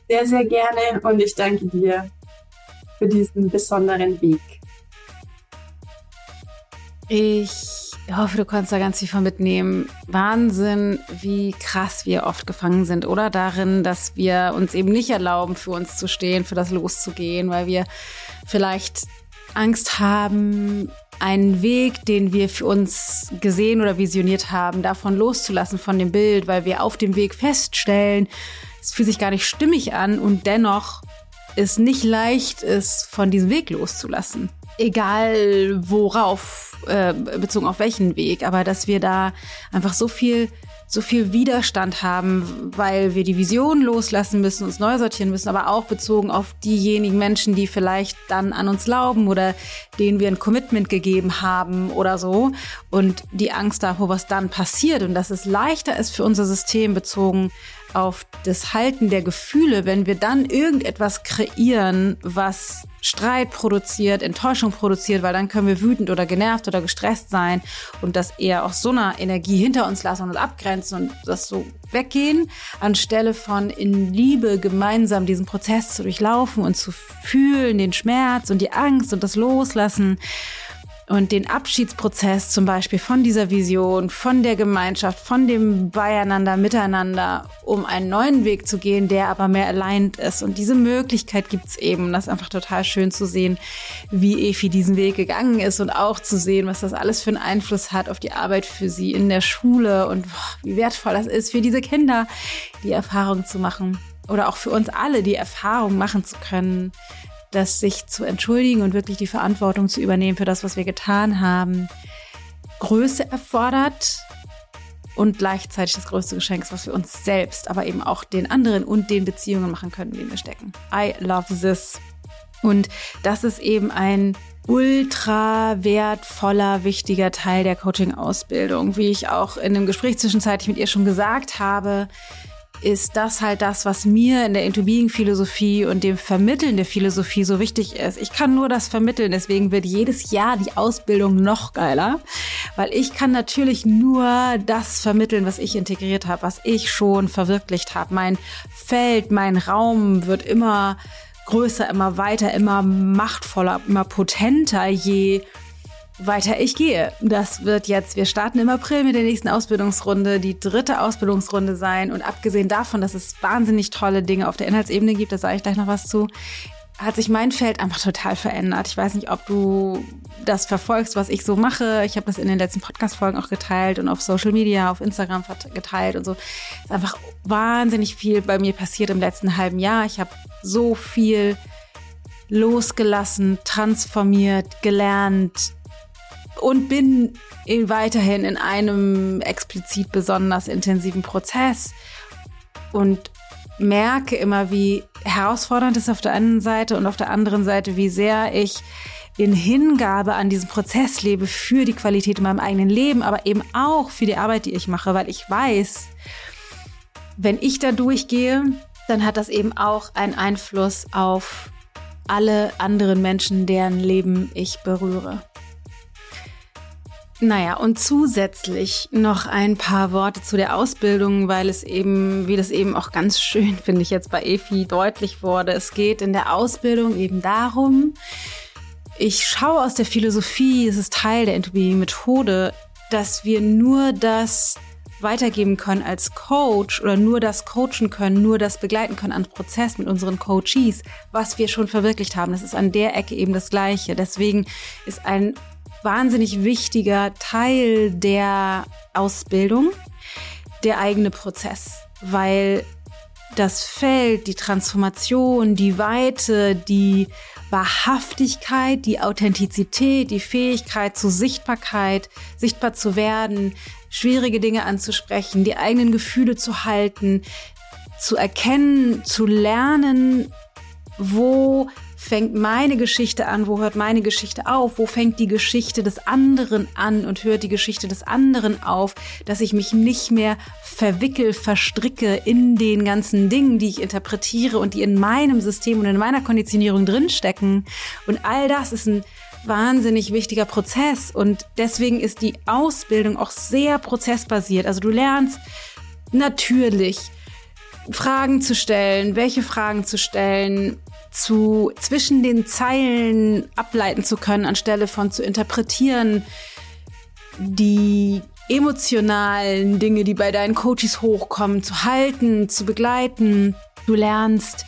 Sehr, sehr gerne und ich danke dir für diesen besonderen Weg. Ich hoffe, du kannst da ganz viel von mitnehmen. Wahnsinn, wie krass wir oft gefangen sind, oder? Darin, dass wir uns eben nicht erlauben, für uns zu stehen, für das loszugehen, weil wir vielleicht Angst haben, einen Weg, den wir für uns gesehen oder visioniert haben, davon loszulassen von dem Bild, weil wir auf dem Weg feststellen, es fühlt sich gar nicht stimmig an und dennoch es nicht leicht ist, von diesem Weg loszulassen. Egal worauf, äh, bezogen auf welchen Weg, aber dass wir da einfach so viel so viel Widerstand haben, weil wir die Vision loslassen müssen, uns neu sortieren müssen, aber auch bezogen auf diejenigen Menschen, die vielleicht dann an uns glauben oder denen wir ein Commitment gegeben haben oder so. Und die Angst davor, was dann passiert und dass es leichter ist für unser System bezogen auf das Halten der Gefühle, wenn wir dann irgendetwas kreieren, was Streit produziert, Enttäuschung produziert, weil dann können wir wütend oder genervt oder gestresst sein und das eher aus so einer Energie hinter uns lassen und abgrenzen und das so weggehen, anstelle von in Liebe gemeinsam diesen Prozess zu durchlaufen und zu fühlen, den Schmerz und die Angst und das Loslassen und den Abschiedsprozess zum Beispiel von dieser Vision, von der Gemeinschaft, von dem Beieinander, Miteinander, um einen neuen Weg zu gehen, der aber mehr aligned ist. Und diese Möglichkeit gibt's eben. Das ist einfach total schön zu sehen, wie Efi diesen Weg gegangen ist und auch zu sehen, was das alles für einen Einfluss hat auf die Arbeit für sie in der Schule und boah, wie wertvoll das ist für diese Kinder, die Erfahrung zu machen. Oder auch für uns alle die Erfahrung machen zu können, dass sich zu entschuldigen und wirklich die Verantwortung zu übernehmen für das, was wir getan haben, Größe erfordert und gleichzeitig das größte Geschenk ist, was wir uns selbst, aber eben auch den anderen und den Beziehungen machen können, denen wir stecken. I love this. Und das ist eben ein ultra wertvoller, wichtiger Teil der Coaching-Ausbildung. Wie ich auch in dem Gespräch zwischenzeitlich mit ihr schon gesagt habe, ist das halt das, was mir in der Into-Being-Philosophie und dem Vermitteln der Philosophie so wichtig ist. Ich kann nur das vermitteln, deswegen wird jedes Jahr die Ausbildung noch geiler, weil ich kann natürlich nur das vermitteln, was ich integriert habe, was ich schon verwirklicht habe. Mein Feld, mein Raum wird immer größer, immer weiter, immer machtvoller, immer potenter, je weiter ich gehe. Das wird jetzt, wir starten im April mit der nächsten Ausbildungsrunde, die dritte Ausbildungsrunde sein. Und abgesehen davon, dass es wahnsinnig tolle Dinge auf der Inhaltsebene gibt, da sage ich gleich noch was zu, hat sich mein Feld einfach total verändert. Ich weiß nicht, ob du das verfolgst, was ich so mache. Ich habe das in den letzten Podcast-Folgen auch geteilt und auf Social Media, auf Instagram geteilt und so. Es ist einfach wahnsinnig viel bei mir passiert im letzten halben Jahr. Ich habe so viel losgelassen, transformiert, gelernt, und bin weiterhin in einem explizit besonders intensiven Prozess und merke immer, wie herausfordernd es auf der einen Seite und auf der anderen Seite, wie sehr ich in Hingabe an diesem Prozess lebe für die Qualität in meinem eigenen Leben, aber eben auch für die Arbeit, die ich mache, weil ich weiß, wenn ich da durchgehe, dann hat das eben auch einen Einfluss auf alle anderen Menschen, deren Leben ich berühre. Naja, und zusätzlich noch ein paar Worte zu der Ausbildung, weil es eben, wie das eben auch ganz schön, finde ich jetzt bei EFI deutlich wurde, es geht in der Ausbildung eben darum, ich schaue aus der Philosophie, es ist Teil der Entropie-Methode, dass wir nur das weitergeben können als Coach oder nur das coachen können, nur das begleiten können an Prozess mit unseren Coaches, was wir schon verwirklicht haben. Das ist an der Ecke eben das Gleiche. Deswegen ist ein wahnsinnig wichtiger Teil der Ausbildung, der eigene Prozess, weil das Feld, die Transformation, die Weite, die Wahrhaftigkeit, die Authentizität, die Fähigkeit zur Sichtbarkeit, sichtbar zu werden, schwierige Dinge anzusprechen, die eigenen Gefühle zu halten, zu erkennen, zu lernen, wo fängt meine Geschichte an, wo hört meine Geschichte auf, wo fängt die Geschichte des anderen an und hört die Geschichte des anderen auf, dass ich mich nicht mehr verwickel, verstricke in den ganzen Dingen, die ich interpretiere und die in meinem System und in meiner Konditionierung drinstecken. Und all das ist ein wahnsinnig wichtiger Prozess und deswegen ist die Ausbildung auch sehr prozessbasiert. Also du lernst natürlich Fragen zu stellen, welche Fragen zu stellen, zu zwischen den Zeilen ableiten zu können, anstelle von zu interpretieren, die emotionalen Dinge, die bei deinen Coaches hochkommen, zu halten, zu begleiten. Du lernst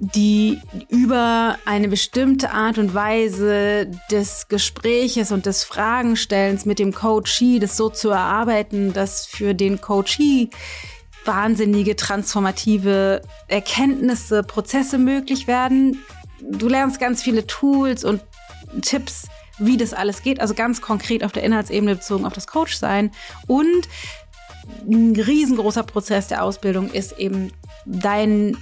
die über eine bestimmte Art und Weise des Gespräches und des Fragenstellens mit dem Coachee, das so zu erarbeiten, dass für den Coachee wahnsinnige transformative Erkenntnisse, Prozesse möglich werden. Du lernst ganz viele Tools und Tipps, wie das alles geht, also ganz konkret auf der Inhaltsebene bezogen auf das Coach-Sein. Und ein riesengroßer Prozess der Ausbildung ist eben dein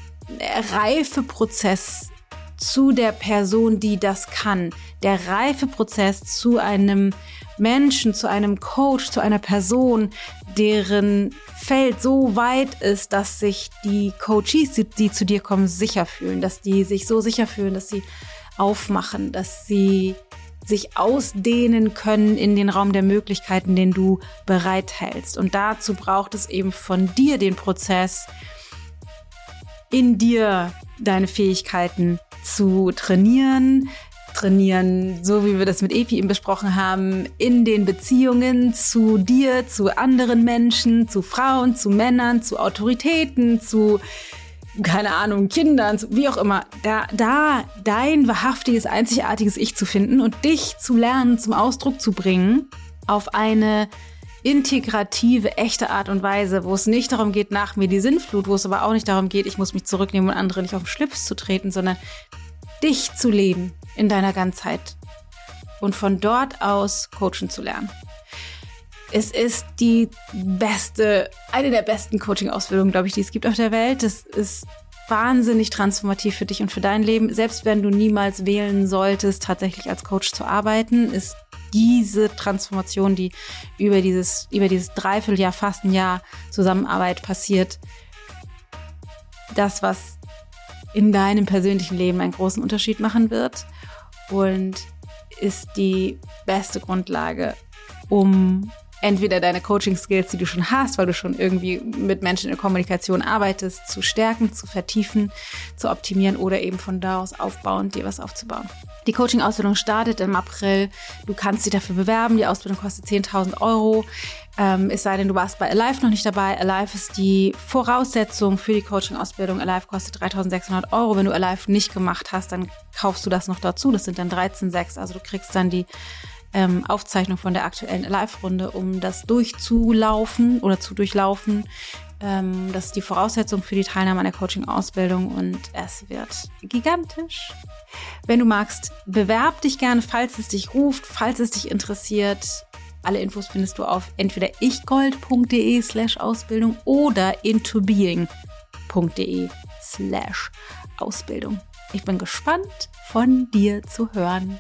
Reifeprozess zu der Person, die das kann. Der Reifeprozess zu einem Menschen, zu einem Coach, zu einer Person, deren Feld so weit ist, dass sich die Coaches, die, die zu dir kommen, sicher fühlen, dass die sich so sicher fühlen, dass sie aufmachen, dass sie sich ausdehnen können in den Raum der Möglichkeiten, den du bereithältst. Und dazu braucht es eben von dir den Prozess, in dir deine Fähigkeiten zu trainieren, trainieren, so wie wir das mit Epi eben besprochen haben, in den Beziehungen zu dir, zu anderen Menschen, zu Frauen, zu Männern, zu Autoritäten, zu keine Ahnung, Kindern, wie auch immer, da, da dein wahrhaftiges, einzigartiges Ich zu finden und dich zu lernen, zum Ausdruck zu bringen, auf eine integrative, echte Art und Weise, wo es nicht darum geht, nach mir die Sinnflut, wo es aber auch nicht darum geht, ich muss mich zurücknehmen und andere nicht auf den Schlips zu treten, sondern dich zu leben in deiner Ganzheit und von dort aus coachen zu lernen. Es ist die beste, eine der besten Coaching-Ausbildungen, glaube ich, die es gibt auf der Welt. Es ist wahnsinnig transformativ für dich und für dein Leben. Selbst wenn du niemals wählen solltest, tatsächlich als Coach zu arbeiten, ist diese Transformation, die über dieses, über dieses Dreivierteljahr, fast ein Jahr Zusammenarbeit passiert, das, was in deinem persönlichen Leben einen großen Unterschied machen wird und ist die beste Grundlage, um entweder deine Coaching-Skills, die du schon hast, weil du schon irgendwie mit Menschen in Kommunikation arbeitest, zu stärken, zu vertiefen, zu optimieren oder eben von da aus aufbauen, dir was aufzubauen. Die Coaching-Ausbildung startet im April. Du kannst dich dafür bewerben. Die Ausbildung kostet 10.000 Euro. Ähm, es sei denn, du warst bei Alive noch nicht dabei. Alive ist die Voraussetzung für die Coaching-Ausbildung. Alive kostet 3.600 Euro. Wenn du Alive nicht gemacht hast, dann kaufst du das noch dazu. Das sind dann 13,6. Also du kriegst dann die ähm, Aufzeichnung von der aktuellen Live-Runde, um das durchzulaufen oder zu durchlaufen. Ähm, das ist die Voraussetzung für die Teilnahme an der Coaching-Ausbildung und es wird gigantisch. Wenn du magst, bewerb dich gerne, falls es dich ruft, falls es dich interessiert. Alle Infos findest du auf entweder ichgold.de slash Ausbildung oder intobeing.de slash Ausbildung. Ich bin gespannt, von dir zu hören.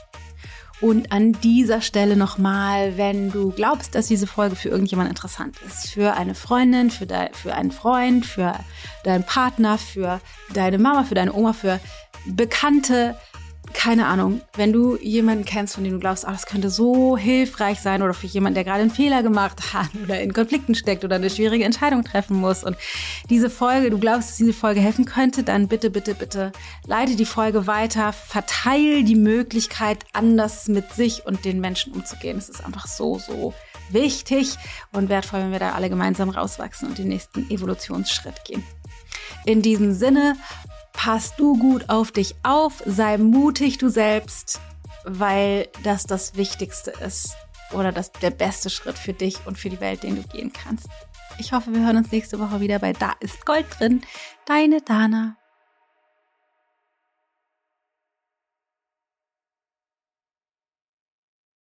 Und an dieser Stelle nochmal, wenn du glaubst, dass diese Folge für irgendjemand interessant ist, für eine Freundin, für, de, für einen Freund, für deinen Partner, für deine Mama, für deine Oma, für Bekannte, keine Ahnung, wenn du jemanden kennst, von dem du glaubst, ah, das könnte so hilfreich sein oder für jemanden, der gerade einen Fehler gemacht hat oder in Konflikten steckt oder eine schwierige Entscheidung treffen muss und diese Folge, du glaubst, dass diese Folge helfen könnte, dann bitte, bitte, bitte leite die Folge weiter, verteil die Möglichkeit, anders mit sich und den Menschen umzugehen. Es ist einfach so, so wichtig und wertvoll, wenn wir da alle gemeinsam rauswachsen und den nächsten Evolutionsschritt gehen. In diesem Sinne, Pass du gut auf dich auf, sei mutig du selbst, weil das das Wichtigste ist oder das der beste Schritt für dich und für die Welt, den du gehen kannst. Ich hoffe, wir hören uns nächste Woche wieder bei Da ist Gold drin. Deine Dana.